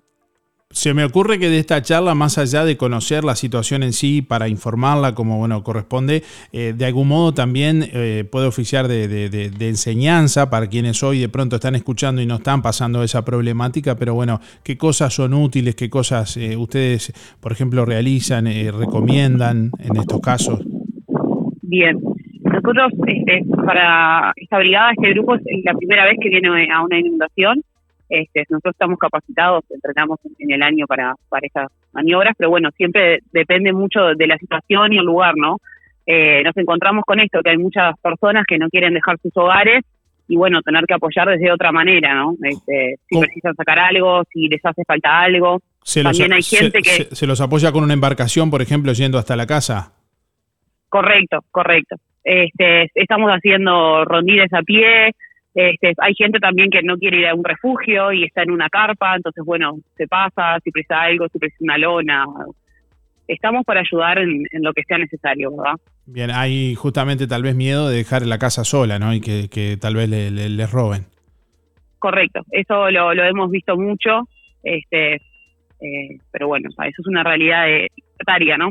Se me ocurre que de esta charla, más allá de conocer la situación en sí para informarla como bueno corresponde, eh, de algún modo también eh, puede oficiar de, de- de- de enseñanza para quienes hoy de pronto están escuchando y no están pasando esa problemática, pero bueno, qué cosas son útiles, qué cosas eh, ustedes, por ejemplo, realizan, eh, recomiendan en estos casos. Bien. Nosotros, este, para esta brigada, este grupo es la primera vez que viene a una inundación. Este, nosotros estamos capacitados, entrenamos en, el año para, para estas maniobras, pero bueno, siempre depende mucho de la situación y el lugar, ¿no? Eh, nos encontramos con esto, que hay muchas personas que no quieren dejar sus hogares y bueno, tener que apoyar desde otra manera, ¿no? Este, si precisan sacar algo, si les hace falta algo. Se los, También hay se- gente que... se- se los apoya con una embarcación, por ejemplo, yendo hasta la casa. Correcto, correcto. Este, estamos haciendo rondiles a pie, Este, hay gente también que no quiere ir a un refugio y está en una carpa, entonces, bueno, se pasa, si precisa algo, si precisa una lona. Estamos para ayudar en, lo que sea necesario, ¿verdad? Bien, hay justamente tal vez miedo de dejar la casa sola, ¿no? Y que, tal vez les le, roben. Correcto, eso lo, lo hemos visto mucho, este, eh, pero bueno, eso es una realidad de, ¿no?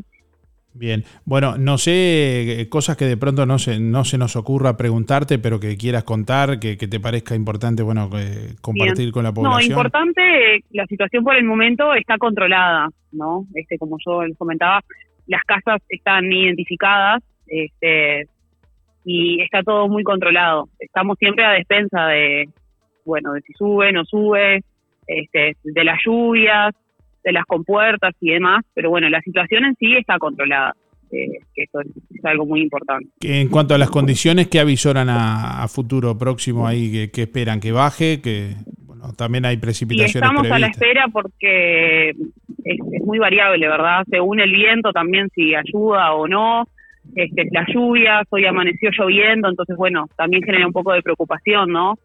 Bien, bueno, no sé, eh, cosas que de pronto no se, no se nos ocurra preguntarte, pero que quieras contar, que, te parezca importante, bueno, eh, compartir con la población. No, importante, la situación por el momento está controlada, ¿no? Este, como yo les comentaba, las casas están identificadas, este, y está todo muy controlado. Estamos siempre a despensa de, bueno, de si sube, no sube, este, de las lluvias, de las compuertas y demás, pero bueno, la situación en sí está controlada. Eh, que eso es, algo muy importante. En cuanto a las condiciones, ¿qué avisoran a, futuro próximo ahí? ¿Qué, esperan? ¿Que baje? que bueno, También hay precipitaciones. Y estamos a la espera porque es, muy variable, ¿verdad? Según el viento también si ayuda o no. Este, las lluvias, hoy amaneció lloviendo, entonces bueno, también genera un poco de preocupación, ¿no?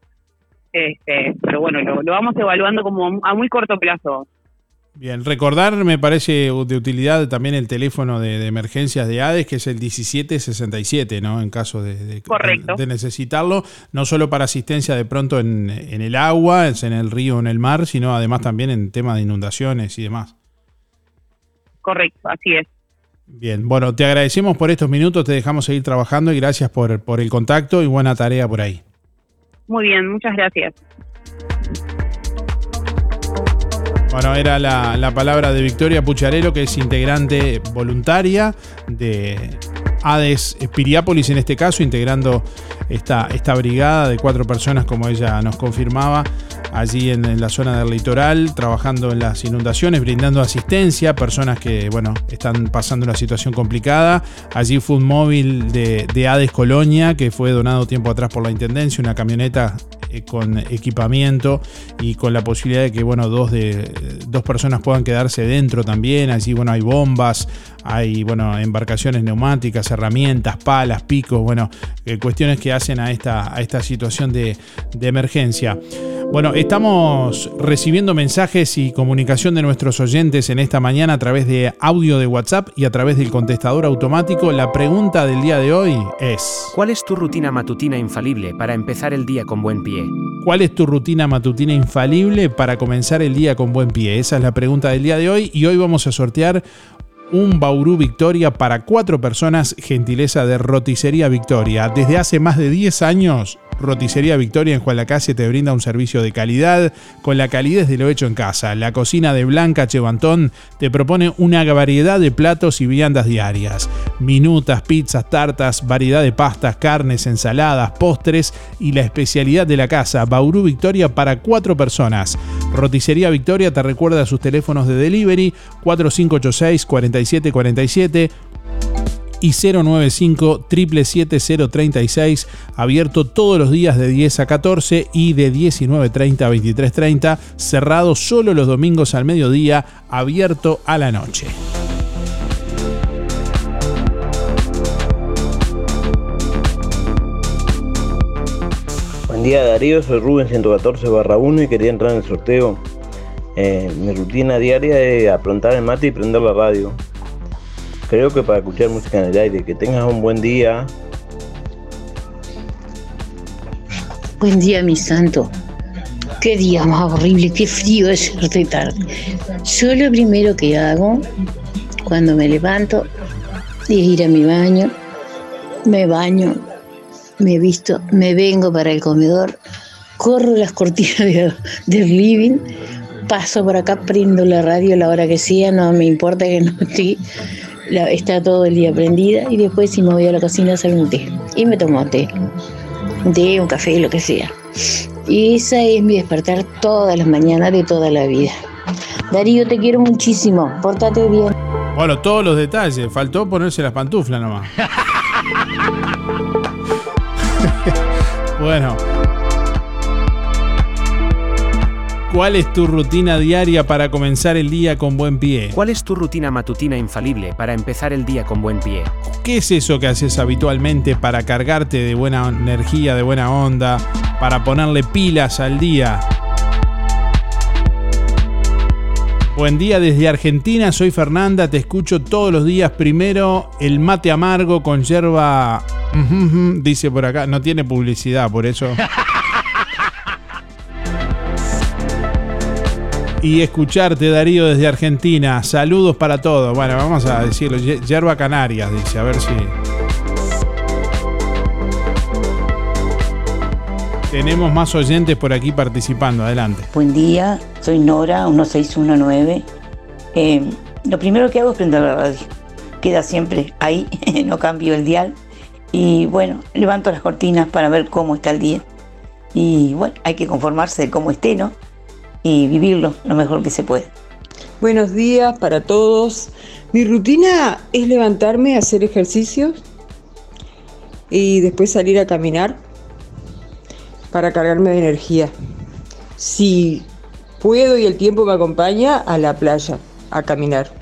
Este, pero bueno, lo, lo vamos evaluando como a muy corto plazo. Bien, recordar me parece de utilidad también el teléfono de, emergencias de ADES, que es el 1767, ¿no? En caso de, de, necesitarlo, no solo para asistencia de pronto en, el agua, en el río o en el mar, sino además también en temas de inundaciones y demás. Correcto, así es. Bien, bueno, te agradecemos por estos minutos, te dejamos seguir trabajando y gracias por, por el contacto y buena tarea por ahí. Muy bien, muchas gracias. Bueno, era la, palabra de Victoria Pucharelo, que es integrante voluntaria de ADES Piriápolis en este caso, integrando esta, esta brigada de cuatro personas, como ella nos confirmaba, allí en, la zona del litoral, trabajando en las inundaciones, brindando asistencia a personas que, bueno, están pasando una situación complicada. Allí fue un móvil de, de ADES Colonia, que fue donado tiempo atrás por la Intendencia, una camioneta con equipamiento y con la posibilidad de que bueno, dos, de, dos personas puedan quedarse dentro también. Allí bueno, hay bombas, hay bueno, embarcaciones neumáticas, herramientas, palas, picos, bueno, eh, cuestiones que hacen a esta, a esta situación de, de emergencia. Bueno, estamos recibiendo mensajes y comunicación de nuestros oyentes en esta mañana a través de audio de WhatsApp y a través del contestador automático. La pregunta del día de hoy es... ¿Cuál es tu rutina matutina infalible para empezar el día con buen pie? ¿Cuál es tu rutina matutina infalible para comenzar el día con buen pie? Esa es la pregunta del día de hoy y hoy vamos a sortear un Bauru Victoria para cuatro personas, gentileza de Roticería Victoria. Desde hace más de 10 años Roticería Victoria en Juan Lacase te brinda un servicio de calidad con la calidez de lo hecho en casa. La cocina de Blanca Chevantón te propone una variedad de platos y viandas diarias. Minutas, pizzas, tartas, variedad de pastas, carnes, ensaladas, postres y la especialidad de la casa, Bauru Victoria para cuatro personas. Roticería Victoria te recuerda sus teléfonos de delivery 4586 4747 y 095 777 abierto todos los días de 10 a 14 y de 19.30 a 23.30, cerrado solo los domingos al mediodía, abierto a la noche. Buen día Darío, soy Rubén 114 barra 1 y quería entrar en el sorteo. Eh, mi rutina diaria es aprontar el mate y prender la radio creo que para escuchar música en el aire. Que tengas un buen día. Buen día, mi santo. Qué día más horrible, qué frío es de tarde. Yo lo primero que hago cuando me levanto es ir a mi baño, me baño, me visto, me vengo para el comedor, corro las cortinas del living, paso por acá, prendo la radio a la hora que sea, no me importa que no esté está todo el día prendida y después si me voy a la cocina a hacer un té. Y me tomo té. Un té, un café, lo que sea. Y esa es mi despertar todas las mañanas de toda la vida. Darío, te quiero muchísimo. Pórtate bien. Bueno, todos los detalles. Faltó ponerse las pantuflas nomás. [laughs] bueno. ¿Cuál es tu rutina diaria para comenzar el día con buen pie? ¿Cuál es tu rutina matutina infalible para empezar el día con buen pie? ¿Qué es eso que haces habitualmente para cargarte de buena energía, de buena onda, para ponerle pilas al día? Buen día desde Argentina, soy Fernanda, te escucho todos los días. Primero el mate amargo con yerba, [laughs] dice por acá, no tiene publicidad, por eso. [laughs] y escucharte, Darío, desde Argentina. Saludos para todos. Bueno, vamos a decirlo. Yerba Canarias, dice. A ver si. Tenemos más oyentes por aquí participando. Adelante. Buen día, soy Nora, 1619. Eh, lo primero que hago es prender la radio. Queda siempre ahí, [laughs] no cambio el dial. Y bueno, levanto las cortinas para ver cómo está el día. Y bueno, hay que conformarse de cómo esté, ¿no? Y vivirlo lo mejor que se puede. Buenos días para todos. Mi rutina es levantarme, hacer ejercicios y después salir a caminar para cargarme de energía. Si puedo y el tiempo me acompaña, a la playa, a caminar.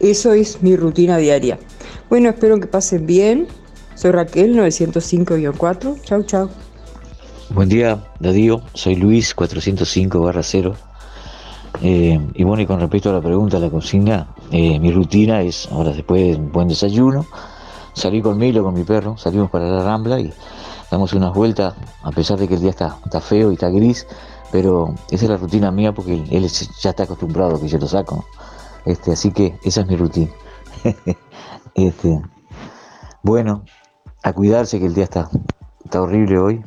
Eso es mi rutina diaria. Bueno, espero que pasen bien. Soy Raquel, 905-4. Chau, chau. Buen día, Darío. Soy Luis, 405-0. Eh, y bueno, y con respecto a la pregunta, la consigna, eh, mi rutina es, ahora después de un buen desayuno, salir con Milo, con mi perro, salimos para la Rambla y damos unas vueltas, a pesar de que el día está, está feo y está gris, pero esa es la rutina mía porque él ya está acostumbrado a que yo lo saco. Este, así que esa es mi rutina. [laughs] este, bueno, a cuidarse que el día está, está horrible hoy,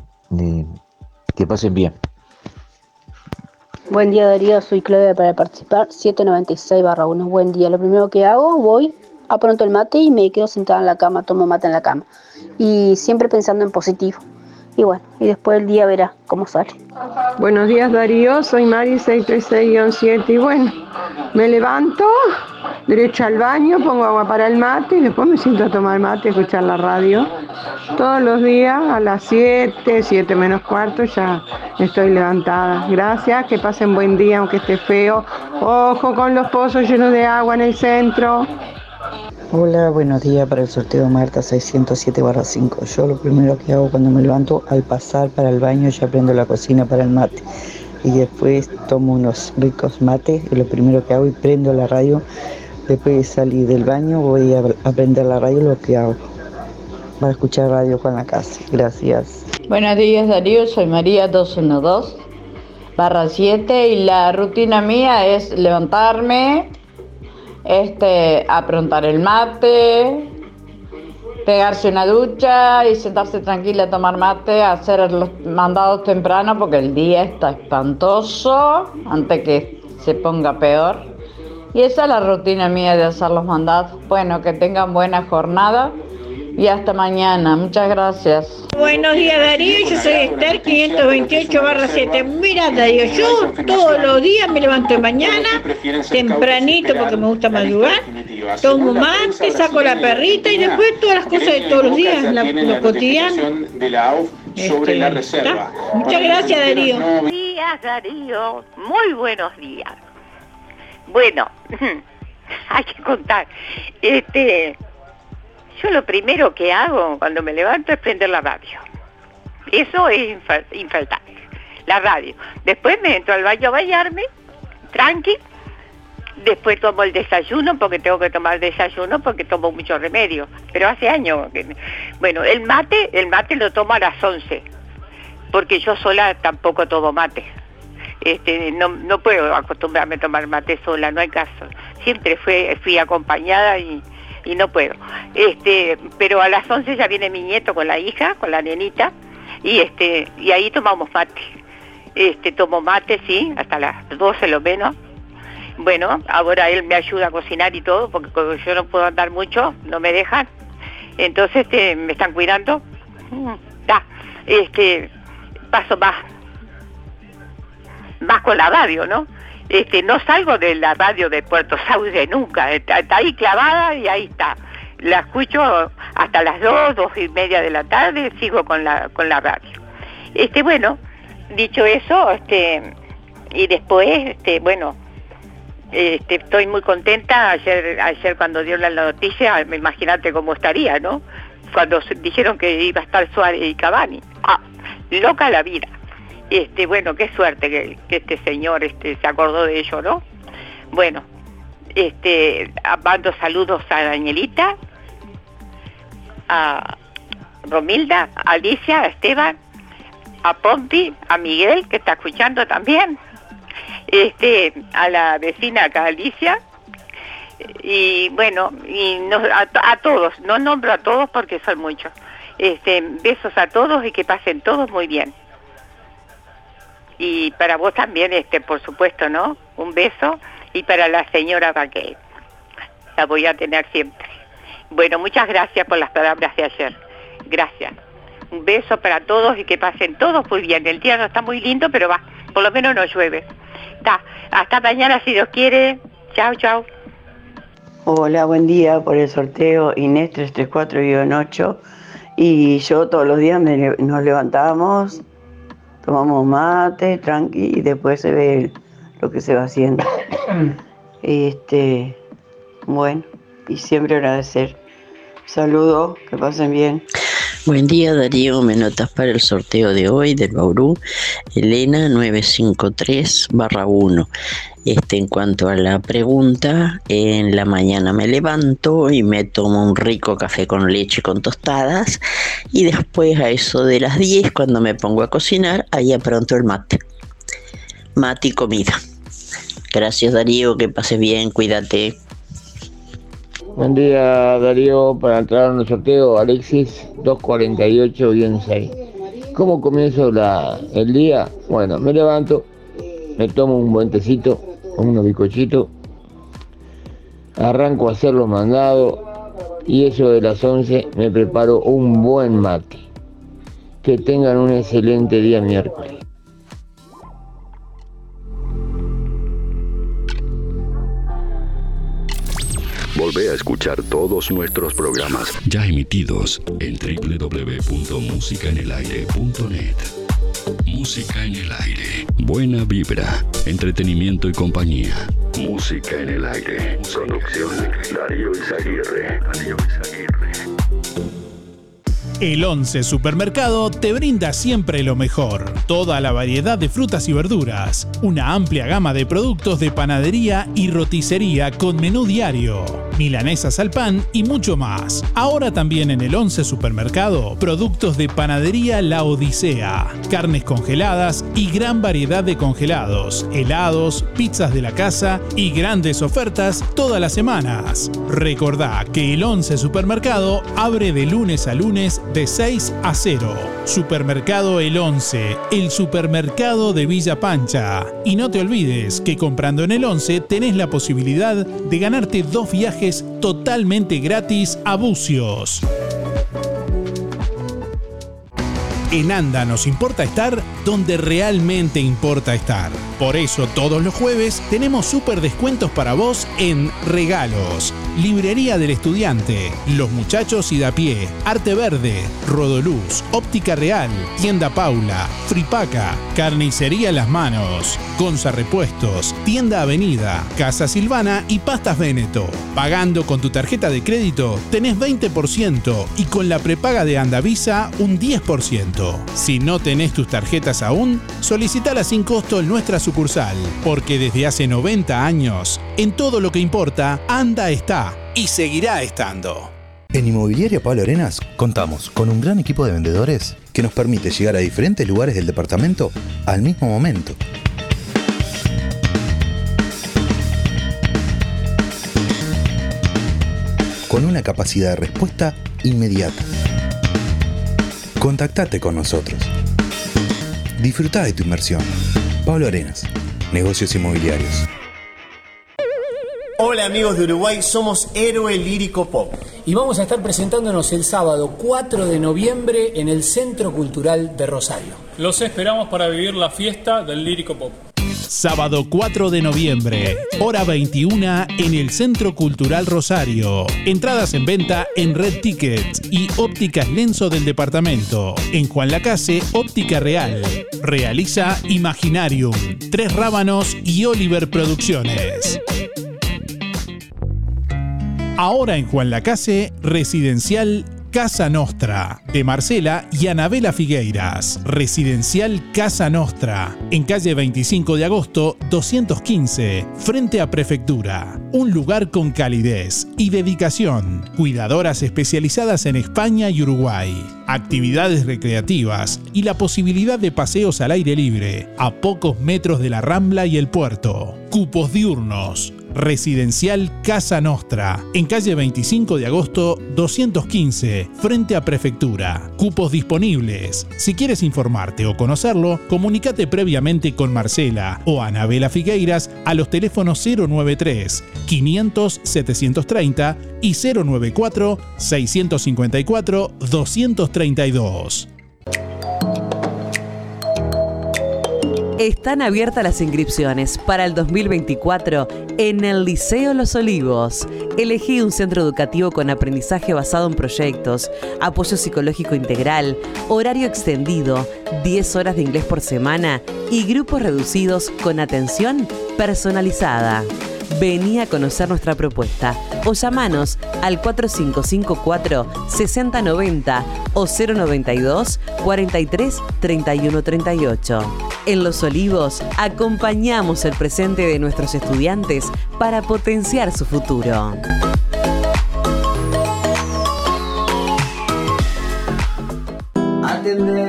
que pasen bien. Buen día Darío, soy Claudia para participar, 796 barra 1. Buen día, lo primero que hago, voy, a pronto el mate y me quedo sentada en la cama, tomo mate en la cama. Y siempre pensando en positivo. Y bueno, y después el día verá cómo sale. Buenos días Darío, soy Mari 636-7 y bueno, me levanto, derecho al baño, pongo agua para el mate y después me siento a tomar mate, escuchar la radio. Todos los días a las 7, 7 menos cuarto ya estoy levantada. Gracias, que pasen buen día aunque esté feo. Ojo con los pozos llenos de agua en el centro. Hola, buenos días para el sorteo Marta 607-5. Yo lo primero que hago cuando me levanto al pasar para el baño ya prendo la cocina para el mate. Y después tomo unos ricos mates y lo primero que hago y prendo la radio. Después de salir del baño voy a, prender la radio lo que hago para escuchar radio con la casa. Gracias. Buenos días Darío, soy María 212 barra 7 y la rutina mía es levantarme, este, aprontar el mate, pegarse una ducha y sentarse tranquila a tomar mate, hacer los mandados temprano porque el día está espantoso antes que se ponga peor. Y esa es la rutina mía de hacer los mandados. Bueno, que tengan buena jornada y hasta mañana. Muchas gracias. Buenos días Darío, yo soy Esther 528 barra 7. Mira Darío, yo todos los días me levanto de mañana, tempranito porque me gusta madrugar, tomo mate, saco la perrita y después todas las cosas de todos los días, la, lo cotidiano. sobre la reserva. Muchas gracias Darío. Buenos días Darío, muy buenos días. Bueno, [laughs] hay que contar. Este, yo lo primero que hago cuando me levanto es prender la radio. Eso es infaltable. La radio. Después me entro al baño a bañarme, tranqui. Después tomo el desayuno, porque tengo que tomar desayuno, porque tomo mucho remedio. Pero hace años. Bueno, el mate, el mate lo tomo a las 11, porque yo sola tampoco tomo mate. Este, no, no puedo acostumbrarme a tomar mate sola, no hay caso. Siempre fui acompañada y, y no puedo. Este, pero a las 11 ya viene mi nieto con la hija, con la nenita, y este, y ahí tomamos mate. Este, tomo mate, sí, hasta las 12 lo menos. Bueno, ahora él me ayuda a cocinar y todo, porque como yo no puedo andar mucho, no me dejan. Entonces este, me están cuidando. Mm, este, paso más, más con la radio, ¿no? Este, no salgo de la radio de Puerto Sauce nunca, está, ahí clavada y ahí está. La escucho hasta las dos, dos y media de la tarde, sigo con la, con la radio. Este, bueno, dicho eso, este, y después, este, bueno, este, estoy muy contenta. Ayer, ayer cuando dio la noticia, me imagínate cómo estaría, ¿no? Cuando dijeron que iba a estar Suárez y Cavani. Ah, loca la vida. Este, bueno, qué suerte que, este señor este, se acordó de ello, ¿no? Bueno, este, mando saludos a Danielita, a Romilda, a Alicia, a Esteban, a Pompi, a Miguel, que está escuchando también, este, a la vecina acá, Alicia, y bueno, y a, todos, no nombro a todos porque son muchos. Este, besos a todos y que pasen todos muy bien. Y para vos también, este, por supuesto, ¿no? Un beso y para la señora Baquet. La voy a tener siempre. Bueno, muchas gracias por las palabras de ayer. Gracias. Un beso para todos y que pasen todos muy bien. El día no está muy lindo, pero va, por lo menos no llueve. Está. Hasta mañana si Dios quiere. Chao, chao. Hola, buen día por el sorteo Inés 334-8. Y yo todos los días nos levantamos, tomamos mate, tranqui, y después se ve lo que se va haciendo. [coughs] Este, bueno, y siempre agradecer. Saludos, que pasen bien. Buen día Darío, me notas para el sorteo de hoy del Bauru, Elena 953 1. Este, en cuanto a la pregunta, en la mañana me levanto y me tomo un rico café con leche con tostadas y después a eso de las 10 cuando me pongo a cocinar, ahí pronto el mate. Mate y comida. Gracias Darío, que pases bien, cuídate. Buen día Darío, para entrar en el sorteo Alexis 248-6. ¿Cómo comienzo el día? Bueno, me levanto, me tomo un buen tecito, unos bizcochitos, arranco a hacer los mandados y eso de las 11 me preparo un buen mate. Que tengan un excelente día miércoles. Volvé a escuchar todos nuestros programas ya emitidos en www.musicaenelaire.net. Música en el aire. Buena vibra, entretenimiento y compañía. Música en el aire. Producción Darío Izaguirre. Darío Izaguirre. El 11 Supermercado te brinda siempre lo mejor. Toda la variedad de frutas y verduras. Una amplia gama de productos de panadería y roticería con menú diario. Milanesas al pan y mucho más. Ahora también en el 11 Supermercado, productos de panadería La Odisea. Carnes congeladas y gran variedad de congelados. Helados, pizzas de la casa y grandes ofertas todas las semanas. Recordá que el 11 Supermercado abre de lunes a lunes de 6 a 0. Supermercado El 11, el supermercado de Villa Pancha. Y no te olvides que comprando en el 11 tenés la posibilidad de ganarte dos viajes totalmente gratis a Bucios. En ANDA nos importa estar donde realmente importa estar. Por eso todos los jueves tenemos súper descuentos para vos en regalos. Librería del Estudiante, Los Muchachos y da pie, Arte Verde, Rodoluz, Óptica Real, Tienda Paula, Fripaca, Carnicería Las Manos, Gonza Repuestos, Tienda Avenida, Casa Silvana y Pastas Veneto. Pagando con tu tarjeta de crédito tenés 20% y con la prepaga de Andavisa un 10%. Si no tenés tus tarjetas aún, solicitala sin costo en nuestra sucursal, porque desde hace 90 años, en todo lo que importa, Anda está y seguirá estando. En Inmobiliaria Pablo Arenas contamos con un gran equipo de vendedores que nos permite llegar a diferentes lugares del departamento al mismo momento. Con una capacidad de respuesta inmediata. Contactate con nosotros. Disfruta de tu inversión. Pablo Arenas, Negocios Inmobiliarios. Hola amigos de Uruguay, somos Héroe Lírico Pop. Y vamos a estar presentándonos el sábado 4 de noviembre en el Centro Cultural de Rosario. Los esperamos para vivir la fiesta del lírico pop. Sábado 4 de noviembre, hora 21 en el Centro Cultural Rosario. Entradas en venta en Red Tickets y Ópticas Lenzo del Departamento. En Juan Lacase, Óptica Real. Realiza Imaginarium, Tres Rábanos y Oliver Producciones. Ahora en Juan Lacase, Residencial Casa Nostra, de Marcela y Anabela Figueiras. Residencial Casa Nostra, en calle 25 de agosto 215, frente a Prefectura. Un lugar con calidez y dedicación. Cuidadoras especializadas en España y Uruguay. Actividades recreativas y la posibilidad de paseos al aire libre, a pocos metros de la Rambla y el puerto. Cupos diurnos. Residencial Casa Nostra, en calle 25 de agosto 215, frente a Prefectura. Cupos disponibles. Si quieres informarte o conocerlo, comunícate previamente con Marcela o Anabela Figueiras a los teléfonos 093 500 730 y 094 654 232. Están abiertas las inscripciones para el 2024 en el Liceo Los Olivos. Elegí un centro educativo con aprendizaje basado en proyectos, apoyo psicológico integral, horario extendido, 10 horas de inglés por semana y grupos reducidos con atención personalizada. Vení a conocer nuestra propuesta o llamanos al 4554-6090 o 092 43 31 38. En Los Olivos acompañamos el presente de nuestros estudiantes para potenciar su futuro. Atender,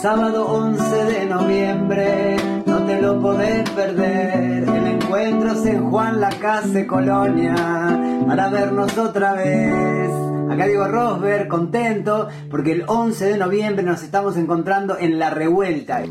sábado 11 de noviembre, no te lo podés perder, el encuentro es en Juan Lacase Colonia, para vernos otra vez. Acá digo Rosberg, contento, porque el 11 de noviembre nos estamos encontrando en La Revuelta.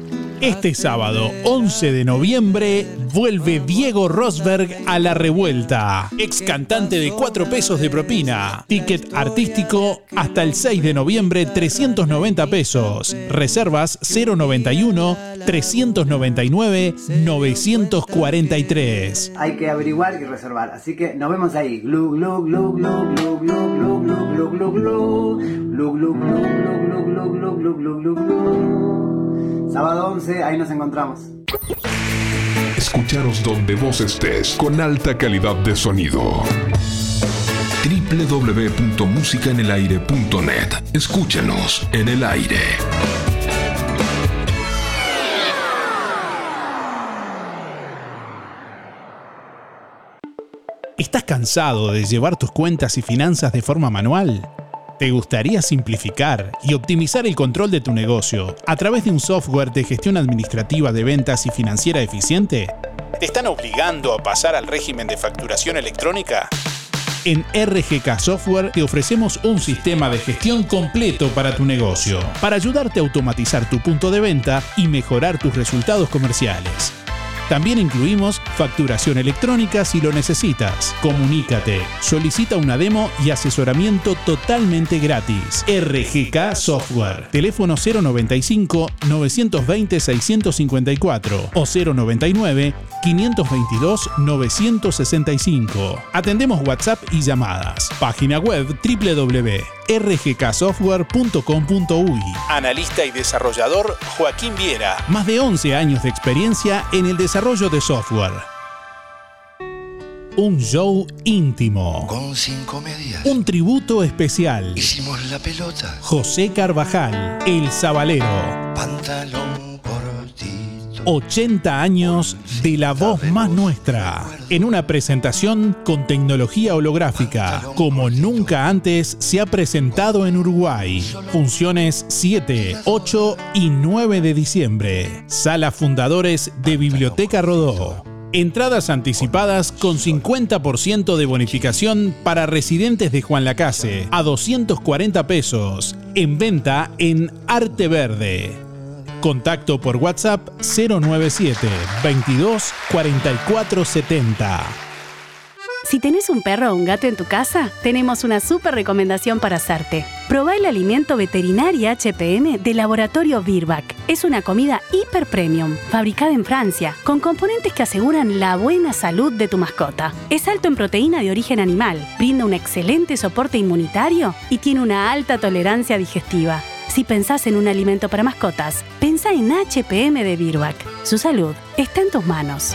Este sábado, 11 de noviembre, vuelve Diego Rosberg a la revuelta. Ex cantante de 4 pesos de propina. Ticket artístico hasta el 6 de noviembre, 390 pesos. Reservas 091 399 943. Hay que averiguar y reservar, así que nos vemos ahí. Glu, glu, glu, glu, glu, glu, glu, glu, glu, glu, glu. Glu, glu, glu, glu, glu, glu, glu, glu. Sábado 11, ahí nos encontramos. Escucharos donde vos estés con alta calidad de sonido. www.musicaenelaire.net Escúchanos en el aire. ¿Estás cansado de llevar tus cuentas y finanzas de forma manual? ¿Te gustaría simplificar y optimizar el control de tu negocio a través de un software de gestión administrativa de ventas y financiera eficiente? ¿Te están obligando a pasar al régimen de facturación electrónica? En RGK Software te ofrecemos un sistema de gestión completo para tu negocio, para ayudarte a automatizar tu punto de venta y mejorar tus resultados comerciales. También incluimos facturación electrónica si lo necesitas. Comunícate, solicita una demo y asesoramiento totalmente gratis. RGK Software. Teléfono 095 920 654 o 099 522 965. Atendemos WhatsApp y llamadas. Página web www.rgksoftware.com.uy. Analista y desarrollador Joaquín Viera. Más de 11 años de experiencia en el desarrollo de software. Un show íntimo. Con cinco medias. Un tributo especial. Hicimos la pelota. José Carvajal, El Sabalero. Pantalón 80 años de la voz más nuestra, en una presentación con tecnología holográfica, como nunca antes se ha presentado en Uruguay. Funciones 7, 8 y 9 de diciembre. Sala Fundadores de Biblioteca Rodó. Entradas anticipadas con 50% de bonificación para residentes de Juan Lacase a 240 pesos. En venta en Arte Verde. Contacto por WhatsApp 097 22 44 70. Si tenés un perro o un gato en tu casa, tenemos una súper recomendación para hacerte. Probá el alimento veterinario HPM de Laboratorio Virbac. Es una comida hiper premium, fabricada en Francia, con componentes que aseguran la buena salud de tu mascota. Es alto en proteína de origen animal, brinda un excelente soporte inmunitario y tiene una alta tolerancia digestiva. Si pensás en un alimento para mascotas, en HPM de Virbac. Su salud está en tus manos.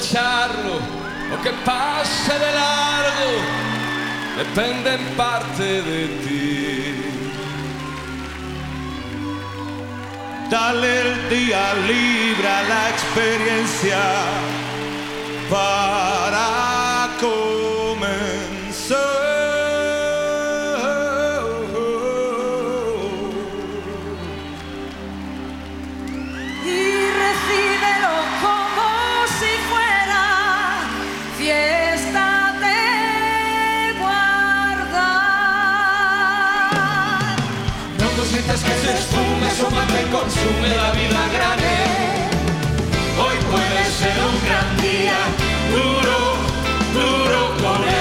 Aprovecharlo o que pase de largo depende en parte de ti. Dale el día libre a la experiencia para la vida grande. Hoy puede ser un gran día, duro, duro con él.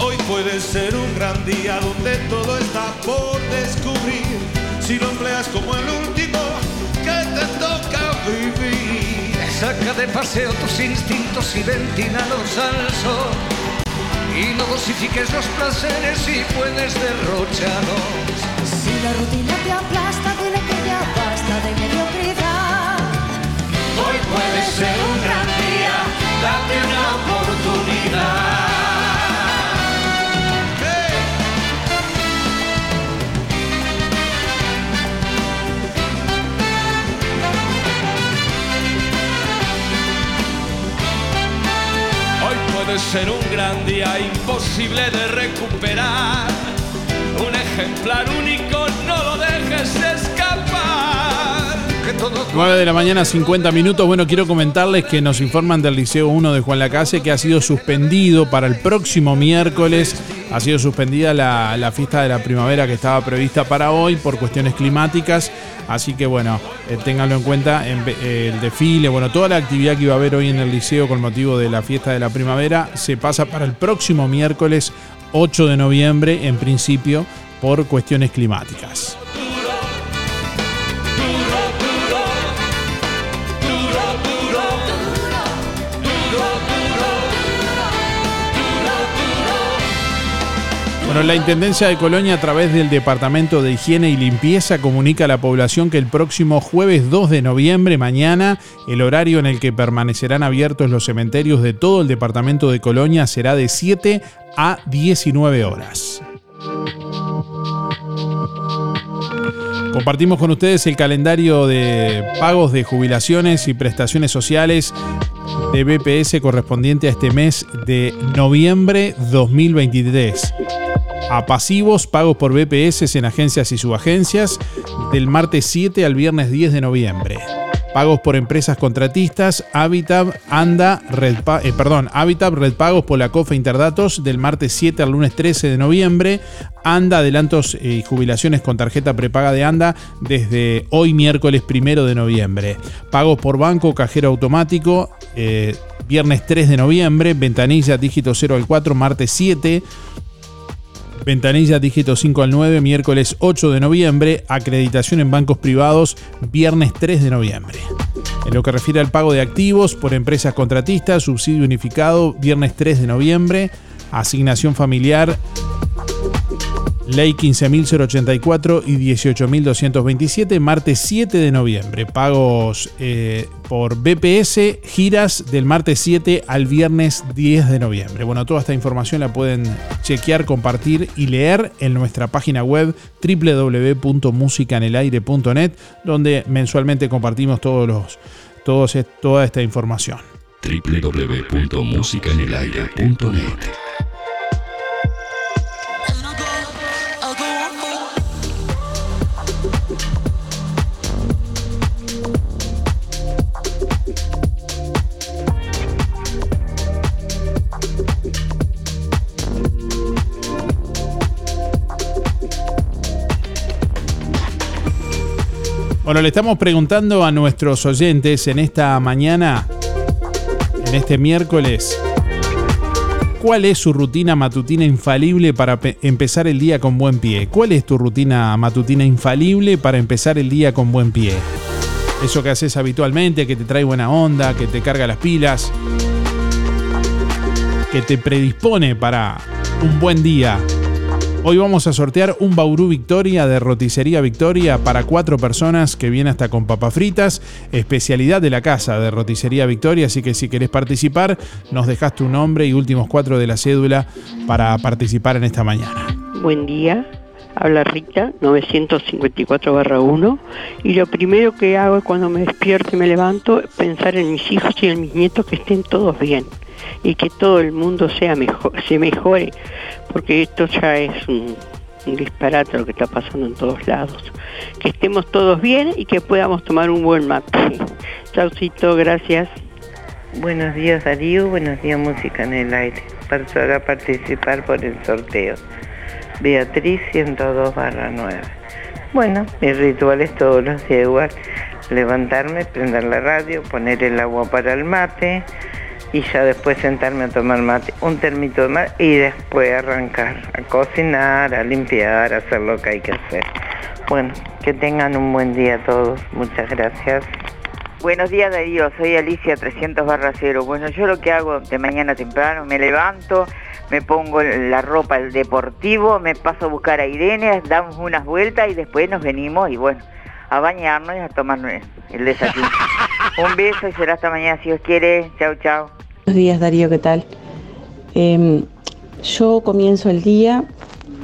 Hoy puede ser un gran día donde todo está por descubrir. Si lo empleas como el último que te toca vivir. Saca de paseo tus instintos y ventínalos al sol. Y no dosifiques los placeres si puedes derrocharlos. Si la rutina te aplasta, dile que ya basta de mediocridad. Hoy puede ser un gran día, date una oportunidad. Puede ser un gran día imposible de recuperar. Un ejemplar único, no lo dejes escapar. Que todo 9 de la mañana, 50 minutos. Bueno, quiero comentarles que nos informan del Liceo 1 de Juan Lacase que ha sido suspendido para el próximo miércoles. Ha sido suspendida la, la fiesta de la primavera que estaba prevista para hoy por cuestiones climáticas. Así que bueno, eh, ténganlo en cuenta. en eh, el desfile, bueno, toda la actividad que iba a haber hoy en el liceo con motivo de la fiesta de la primavera se pasa para el próximo miércoles 8 de noviembre, en principio, por cuestiones climáticas. Bueno, la Intendencia de Colonia a través del Departamento de Higiene y Limpieza comunica a la población que el próximo jueves 2 de noviembre, mañana, el horario en el que permanecerán abiertos los cementerios de todo el Departamento de Colonia será de 7 a 19 horas. Compartimos con ustedes el calendario de pagos de jubilaciones y prestaciones sociales de BPS correspondiente a este mes de noviembre 2023. A pasivos, pagos por BPS en agencias y subagencias del martes 7 al viernes 10 de noviembre. Pagos por empresas contratistas, Habitat, Anda, Red, eh, perdón, Habitat, Red Pagos, Polacofe, Interdatos del martes 7 al lunes 13 de noviembre. Anda, adelantos y jubilaciones con tarjeta prepaga de Anda desde hoy miércoles 1 de noviembre. Pagos por banco, cajero automático, eh, viernes 3 de noviembre. Ventanilla, dígito 0 al 4, martes 7 Ventanilla dígito 5 al 9, miércoles 8 de noviembre. Acreditación en bancos privados, viernes 3 de noviembre. En lo que refiere al pago de activos por empresas contratistas, subsidio unificado, viernes 3 de noviembre. Asignación familiar, Ley 15.084 y 18.227, martes 7 de noviembre. Pagos eh, por BPS, giras del martes 7 al viernes 10 de noviembre. Bueno, toda esta información la pueden chequear, compartir y leer en nuestra página web www.musicanelaire.net, donde mensualmente compartimos todos los, todos, toda esta información. www.musicanelaire.net Bueno, le estamos preguntando a nuestros oyentes en esta mañana, en este miércoles, ¿cuál es su rutina matutina infalible para empezar el día con buen pie? ¿Cuál es tu rutina matutina infalible para empezar el día con buen pie? Eso que haces habitualmente, que te trae buena onda, que te carga las pilas, que te predispone para un buen día Hoy vamos a sortear un Bauru Victoria de Roticería Victoria para cuatro personas que viene hasta con papas fritas, especialidad de la casa de Roticería Victoria, así que si querés participar, nos dejas tu nombre y últimos cuatro de la cédula para participar en esta mañana. Buen día, habla Rita, 954-1, y lo primero que hago cuando me despierto y me levanto es pensar en mis hijos y en mis nietos que estén todos bien y que todo el mundo sea mejor, se mejore, porque esto ya es un, disparate lo que está pasando en todos lados. Que estemos todos bien y que podamos tomar un buen mate. [laughs] Chaucito, gracias. Buenos días Darío, buenos días Música en el Aire. Para participar por el sorteo. Beatriz 102 barra 9. Bueno, mi ritual es todos los días igual. Levantarme, prender la radio, poner el agua para el mate, y ya después sentarme a tomar mate, un termito de mate y después arrancar a cocinar, a limpiar, a hacer lo que hay que hacer. Bueno, que tengan un buen día todos. Muchas gracias. Buenos días Darío, soy Alicia 300 barra 0. Bueno, yo lo que hago de mañana temprano, me levanto, me pongo la ropa el deportivo, me paso a buscar a Irene, damos unas vueltas y después nos venimos y bueno, a bañarnos y a tomar el desayuno. [laughs] Un beso y será hasta mañana si Dios quiere. Chao, chao. Buenos días Darío, ¿qué tal? Em, yo comienzo el día,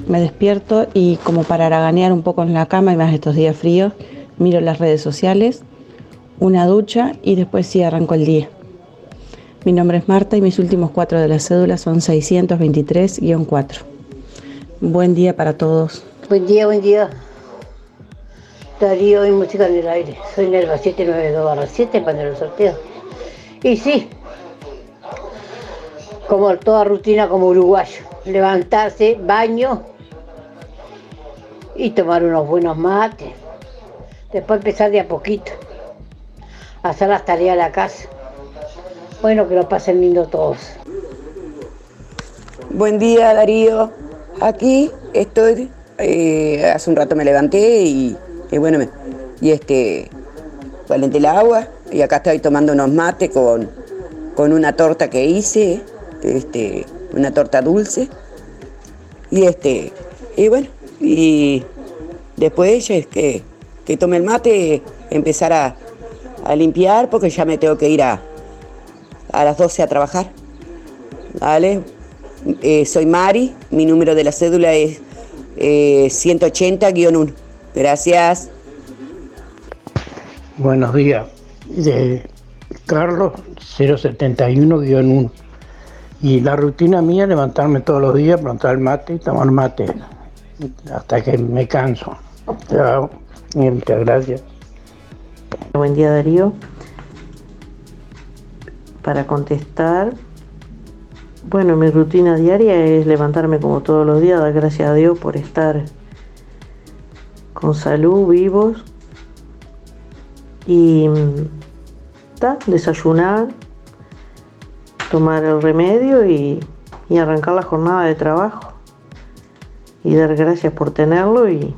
me despierto y como para haraganear un poco en la cama y más estos días fríos, miro las redes sociales, una ducha y después sí arranco el día. Mi nombre es Marta y mis últimos cuatro de la cédula son 623-4. Buen día para todos. Buen día, buen día. Darío y música en el aire. Soy Nerva 792-7 cuando lo sorteo. Y sí, como toda rutina como uruguayo. Levantarse, baño y tomar unos buenos mates. Después empezar de a poquito. Hacer las tareas de la casa. Bueno, que lo pasen lindo todos. Buen día Darío. Aquí estoy. Eh, hace un rato me levanté y, bueno, me, y este, calenté el agua y acá estoy tomando unos mates con, con una torta que hice este, una torta dulce. Y este, y bueno, y después es que, que tome el mate, empezar a, limpiar porque ya me tengo que ir a, a las 12 a trabajar. ¿Vale? Eh, soy Mari, mi número de la cédula es 180-1. Gracias. Buenos días. De Carlos 071-1. Y la rutina mía es levantarme todos los días, plantar el mate y tomar mate hasta que me canso. Chao. Muchas gracias. Buen día Darío. Para contestar, bueno, mi rutina diaria es levantarme como todos los días, dar gracias a Dios por estar con salud, vivos y mm, desayunar, tomar el remedio y, arrancar la jornada de trabajo. y dar gracias por tenerlo y,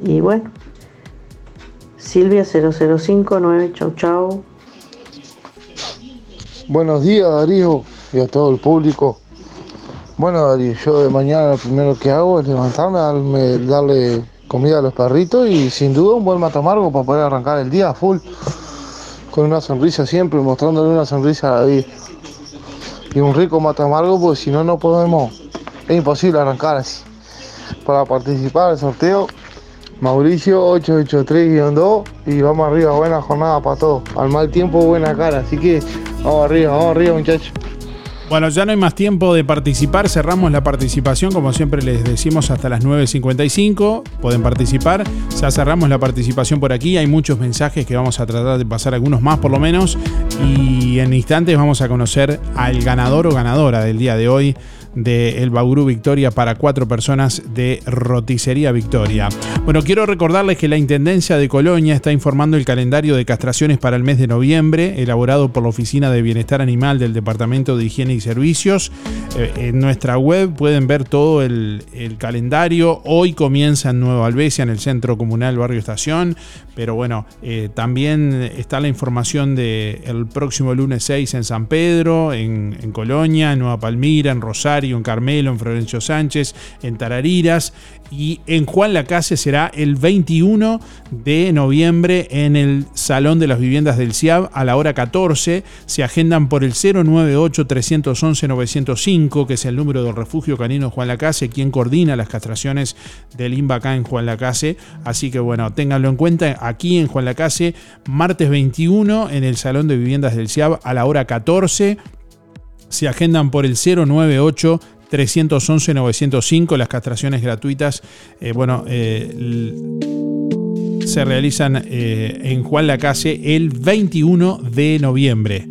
y bueno. Silvia 0059, chau chau. Buenos días Darío y a todo el público. Bueno yo de mañana lo primero que hago es levantarme, darme- darle comida a los perritos y sin duda un buen mate amargo para poder arrancar el día full. Con una sonrisa siempre, mostrándole una sonrisa a la vida. Y un rico mate amargo porque si no, no podemos, es imposible arrancar así. Para participar del sorteo, Mauricio 883-2 y vamos arriba, buena jornada para todos. Al mal tiempo, buena cara, así que vamos arriba, vamos arriba muchachos. Bueno, ya no hay más tiempo de participar. Cerramos la participación, como siempre les decimos, hasta las 9.55. Pueden participar. Ya cerramos la participación por aquí. Hay muchos mensajes que vamos a tratar de pasar, algunos más por lo menos. Y en instantes vamos a conocer al ganador o ganadora del día de hoy de El Bauru Victoria para cuatro personas de Roticería Victoria. Bueno, quiero recordarles que la Intendencia de Colonia está informando el calendario de castraciones para el mes de noviembre, elaborado por la Oficina de Bienestar Animal del Departamento de Higiene y Servicios. Eh, en nuestra web pueden ver todo el, el calendario. Hoy comienza en Nueva Albesia, en el Centro Comunal Barrio Estación. Pero bueno, eh, también está la información del el próximo lunes 6 en San Pedro, en Colonia, en Nueva Palmira, en Rosario, en Carmelo, en Florencio Sánchez, en Tarariras. Y en Juan Lacase será el 21 de noviembre en el Salón de las Viviendas del CIAB a la hora 14. Se agendan por el 098-311-905, que es el número del refugio canino Juan Lacase, quien coordina las castraciones del INVA acá en Juan Lacase. Así que bueno, ténganlo en cuenta aquí en Juan Lacase, martes 21 en el Salón de Viviendas del CIAB a la hora 14. Se agendan por el 098 311 905 las castraciones gratuitas. eh, bueno, eh, se realizan eh, en Juan Lacase el 21 de noviembre.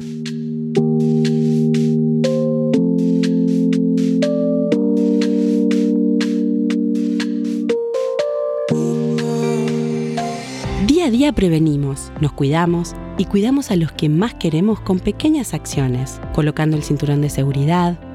Día a día prevenimos, nos cuidamos y cuidamos a los que más queremos con pequeñas acciones, colocando el cinturón de seguridad,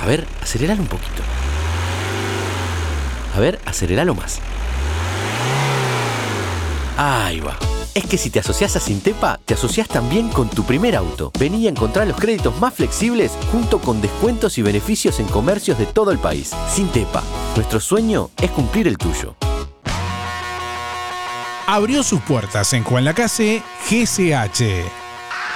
A ver, aceleralo un poquito. A ver, aceleralo más. Ahí va. Es que si te asocias a Sintepa, te asocias también con tu primer auto. Vení a encontrar los créditos más flexibles junto con descuentos y beneficios en comercios de todo el país. Sintepa, nuestro sueño es cumplir el tuyo. Abrió sus puertas en Juan Lacase GCH.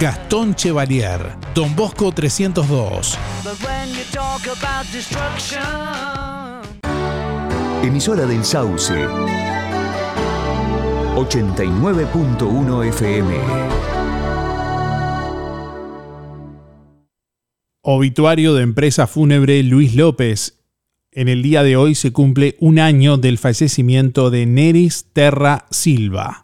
Gastón Chevalier, Don Bosco 302. Emisora del Sauce. 89.1 FM. Obituario de empresa fúnebre Luis López. En el día de hoy se cumple un año del fallecimiento de Neris Terra Silva.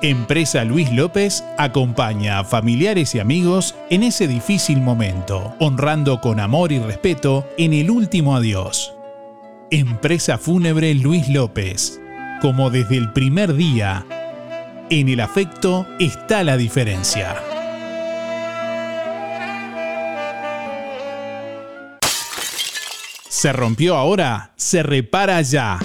Empresa Luis López acompaña a familiares y amigos en ese difícil momento, honrando con amor y respeto en el último adiós. Empresa Fúnebre Luis López, como desde el primer día, En el afecto está la diferencia. ¿Se rompió ahora? Se repara ya.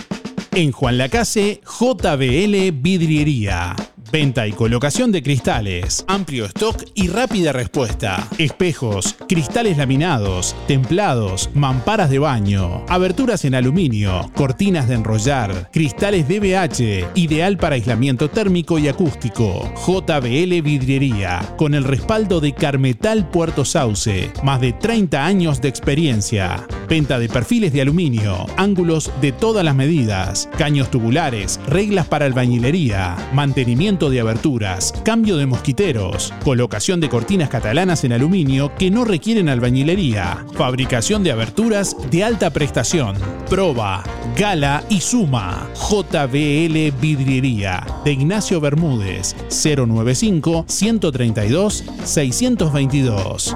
En Juan Lacase, JBL Vidriería. Venta y colocación de cristales, amplio stock y rápida respuesta. Espejos, cristales laminados, templados, mamparas de baño, aberturas en aluminio, cortinas de enrollar, cristales DBH, ideal para aislamiento térmico y acústico. JBL Vidriería, con el respaldo de Carmetal Puerto Sauce, más de 30 años de experiencia. Venta de perfiles de aluminio, ángulos de todas las medidas, caños tubulares, reglas para albañilería, mantenimiento de aberturas, cambio de mosquiteros, colocación de cortinas catalanas en aluminio que no requieren albañilería, fabricación de aberturas de alta prestación, proba, gala y suma. JBL Vidriería. De Ignacio Bermúdez. 095 132 622.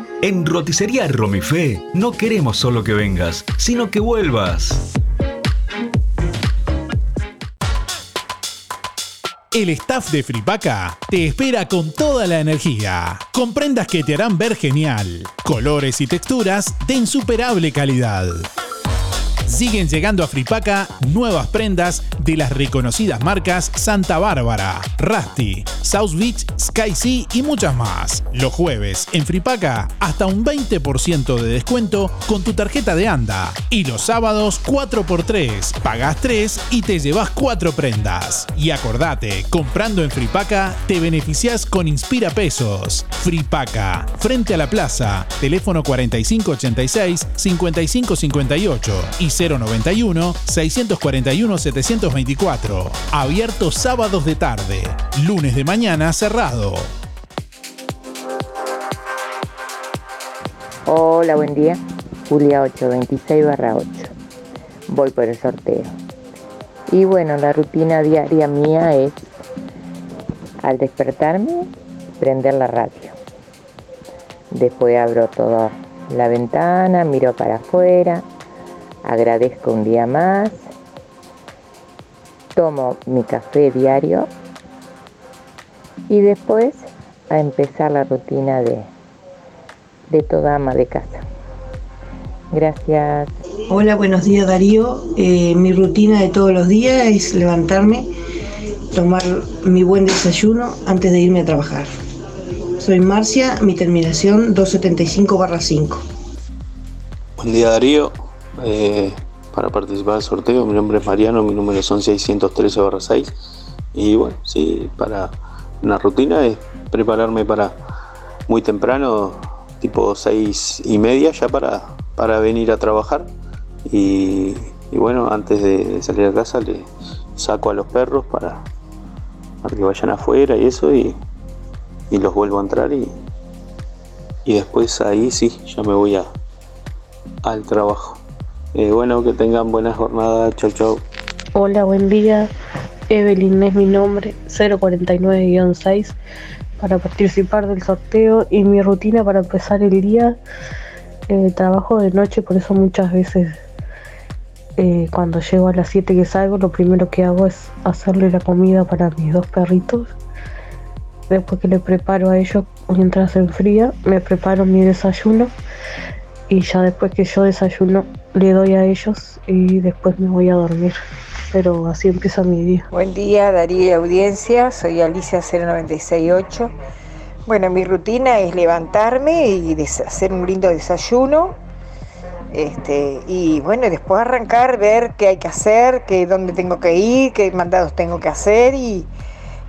En Roticería Romifé no queremos solo que vengas, sino que vuelvas. El staff de Fripaca te espera con toda la energía, con prendas que te harán ver genial, colores y texturas de insuperable calidad. Siguen llegando a Fripaca nuevas prendas de las reconocidas marcas Santa Bárbara, Rusty, South Beach, Sky Sea y muchas más. Los jueves en Fripaca hasta un 20% de descuento con tu tarjeta de ANDA. Y los sábados 4x3. Pagás 3 y te llevas 4 prendas. Y acordate, comprando en Fripaca te beneficias con Inspira Pesos. Fripaca, frente a la plaza, teléfono 4586-5558 y 091-641-724. Abierto sábados de tarde, lunes de mañana cerrado. Hola, buen día. Julia 826 barra 8. Voy por el sorteo. Y bueno, la rutina diaria mía es al despertarme prender la radio. Después abro toda la ventana, miro para afuera, agradezco un día más, tomo mi café diario y después a empezar la rutina de, de toda ama de casa. Gracias. Hola, buenos días Darío. Eh, mi rutina de todos los días es levantarme, tomar mi buen desayuno antes de irme a trabajar. Soy Marcia, mi terminación 275-5. Buen día Darío. Eh, para participar del sorteo, mi nombre es Mariano, mi número son 613-6. Y bueno, sí, para una rutina es prepararme para muy temprano, tipo 6 y media ya para, para venir a trabajar. Y, bueno, antes de salir a casa le saco a los perros para, para que vayan afuera y eso y, y los vuelvo a entrar y, y después ahí sí, ya me voy a, al trabajo. Eh, bueno, que tengan buena jornada. Chau, chau. Hola, buen día. Evelyn es mi nombre, 049-6, para participar del sorteo y mi rutina para empezar el día. Eh, trabajo de noche, por eso muchas veces eh, cuando llego a las 7 que salgo, lo primero que hago es hacerle la comida para mis dos perritos. Después que le preparo a ellos mientras se enfría, me preparo mi desayuno y ya después que yo desayuno le doy a ellos y después me voy a dormir. Pero así empieza mi día. Buen día, Darío y audiencia. Soy Alicia 0968. Bueno, mi rutina es levantarme y hacer un lindo desayuno. Este, y bueno, después arrancar, ver qué hay que hacer, qué, dónde tengo que ir, qué mandados tengo que hacer y,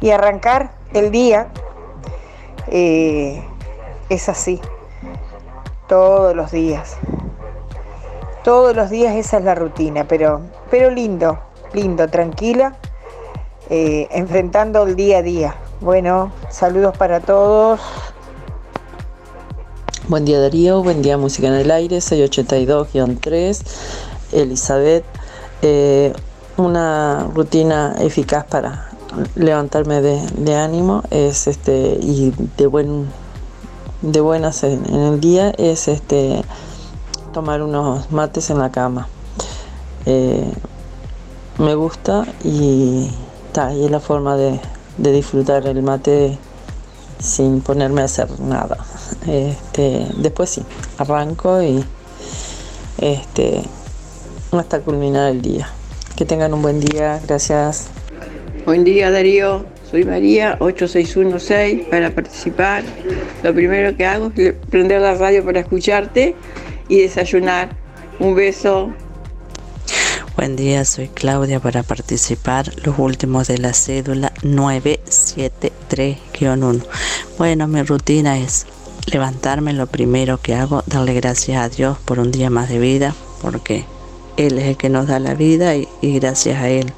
y arrancar el día. Eh, es así, todos los días. Todos los días esa es la rutina, pero, pero lindo, lindo, tranquila, eh, enfrentando el día a día. Bueno, saludos para todos. Buen día Darío, buen día Música en el Aire, 682-3, Elizabeth. Eh, una rutina eficaz para levantarme de, de ánimo es este y de buen de buenas en, en el día es este tomar unos mates en la cama. Eh, me gusta y, ta, y es la forma de, de disfrutar el mate sin ponerme a hacer nada. Este, después sí, arranco y este, hasta culminar el día. Que tengan un buen día, gracias. Buen día Darío, soy María 8616 para participar. Lo primero que hago es prender la radio para escucharte y desayunar. Un beso. Buen día, soy Claudia para participar. Los últimos de la cédula 973-1. Bueno, mi rutina es levantarme, lo primero que hago, darle gracias a Dios por un día más de vida, porque Él es el que nos da la vida y, y gracias a Él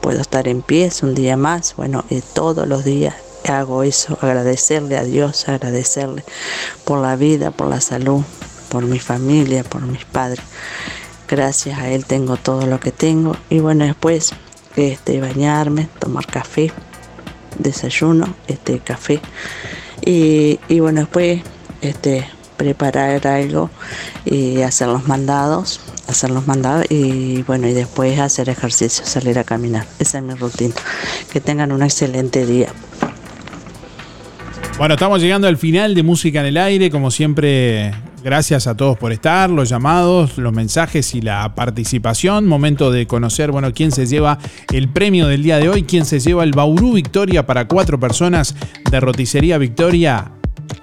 puedo estar en pie, un día más. Bueno, y todos los días hago eso, agradecerle a Dios, agradecerle por la vida, por la salud, por mi familia, por mis padres. Gracias a él tengo todo lo que tengo. Y bueno, después este, bañarme, tomar café, desayuno, este, café. Y, y bueno, después este, preparar algo y hacer los mandados, hacer los mandados y bueno, y después hacer ejercicio, salir a caminar. Esa es mi rutina. Que tengan un excelente día. Bueno, estamos llegando al final de Música en el Aire. Como siempre, gracias a todos por estar, los llamados, los mensajes y la participación. Momento de conocer, bueno, quién se lleva el premio del día de hoy, quién se lleva el Bauru Victoria para cuatro personas de Roticería Victoria,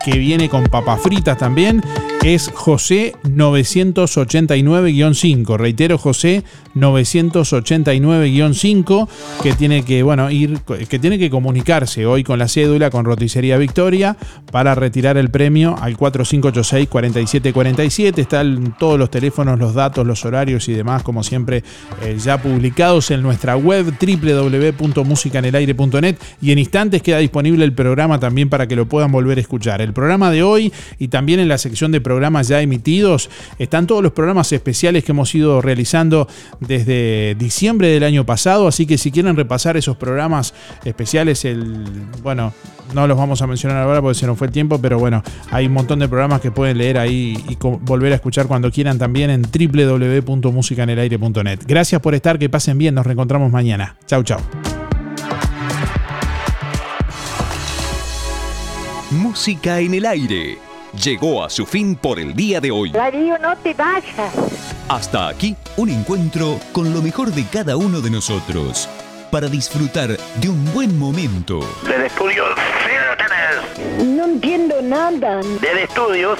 que viene con papas fritas también. Es José 989-5. Reitero, José 989-5, que tiene que, bueno, ir, que tiene que comunicarse hoy con la cédula con Roticería Victoria para retirar el premio al 4586-4747. Están todos los teléfonos, los datos, los horarios y demás, como siempre, eh, ya publicados en nuestra web www.musicanelaire.net y en instantes queda disponible el programa también para que lo puedan volver a escuchar. El programa de hoy y también en la sección de programas ya emitidos están todos los programas especiales que hemos ido realizando desde diciembre del año pasado, así que si quieren repasar esos programas especiales, el bueno, no los vamos a mencionar ahora porque se nos fue el tiempo, pero bueno, hay un montón de programas que pueden leer ahí y volver a escuchar cuando quieran también en www.musicanelaire.net. Gracias por estar, que pasen bien, nos reencontramos mañana. Chau, chau. Música en el aire. Llegó a su fin por el día de hoy. Darío, no te vayas. Hasta aquí un encuentro con lo mejor de cada uno de nosotros. Para disfrutar de un buen momento. Del estudio tenés. No entiendo nada. Del estudios,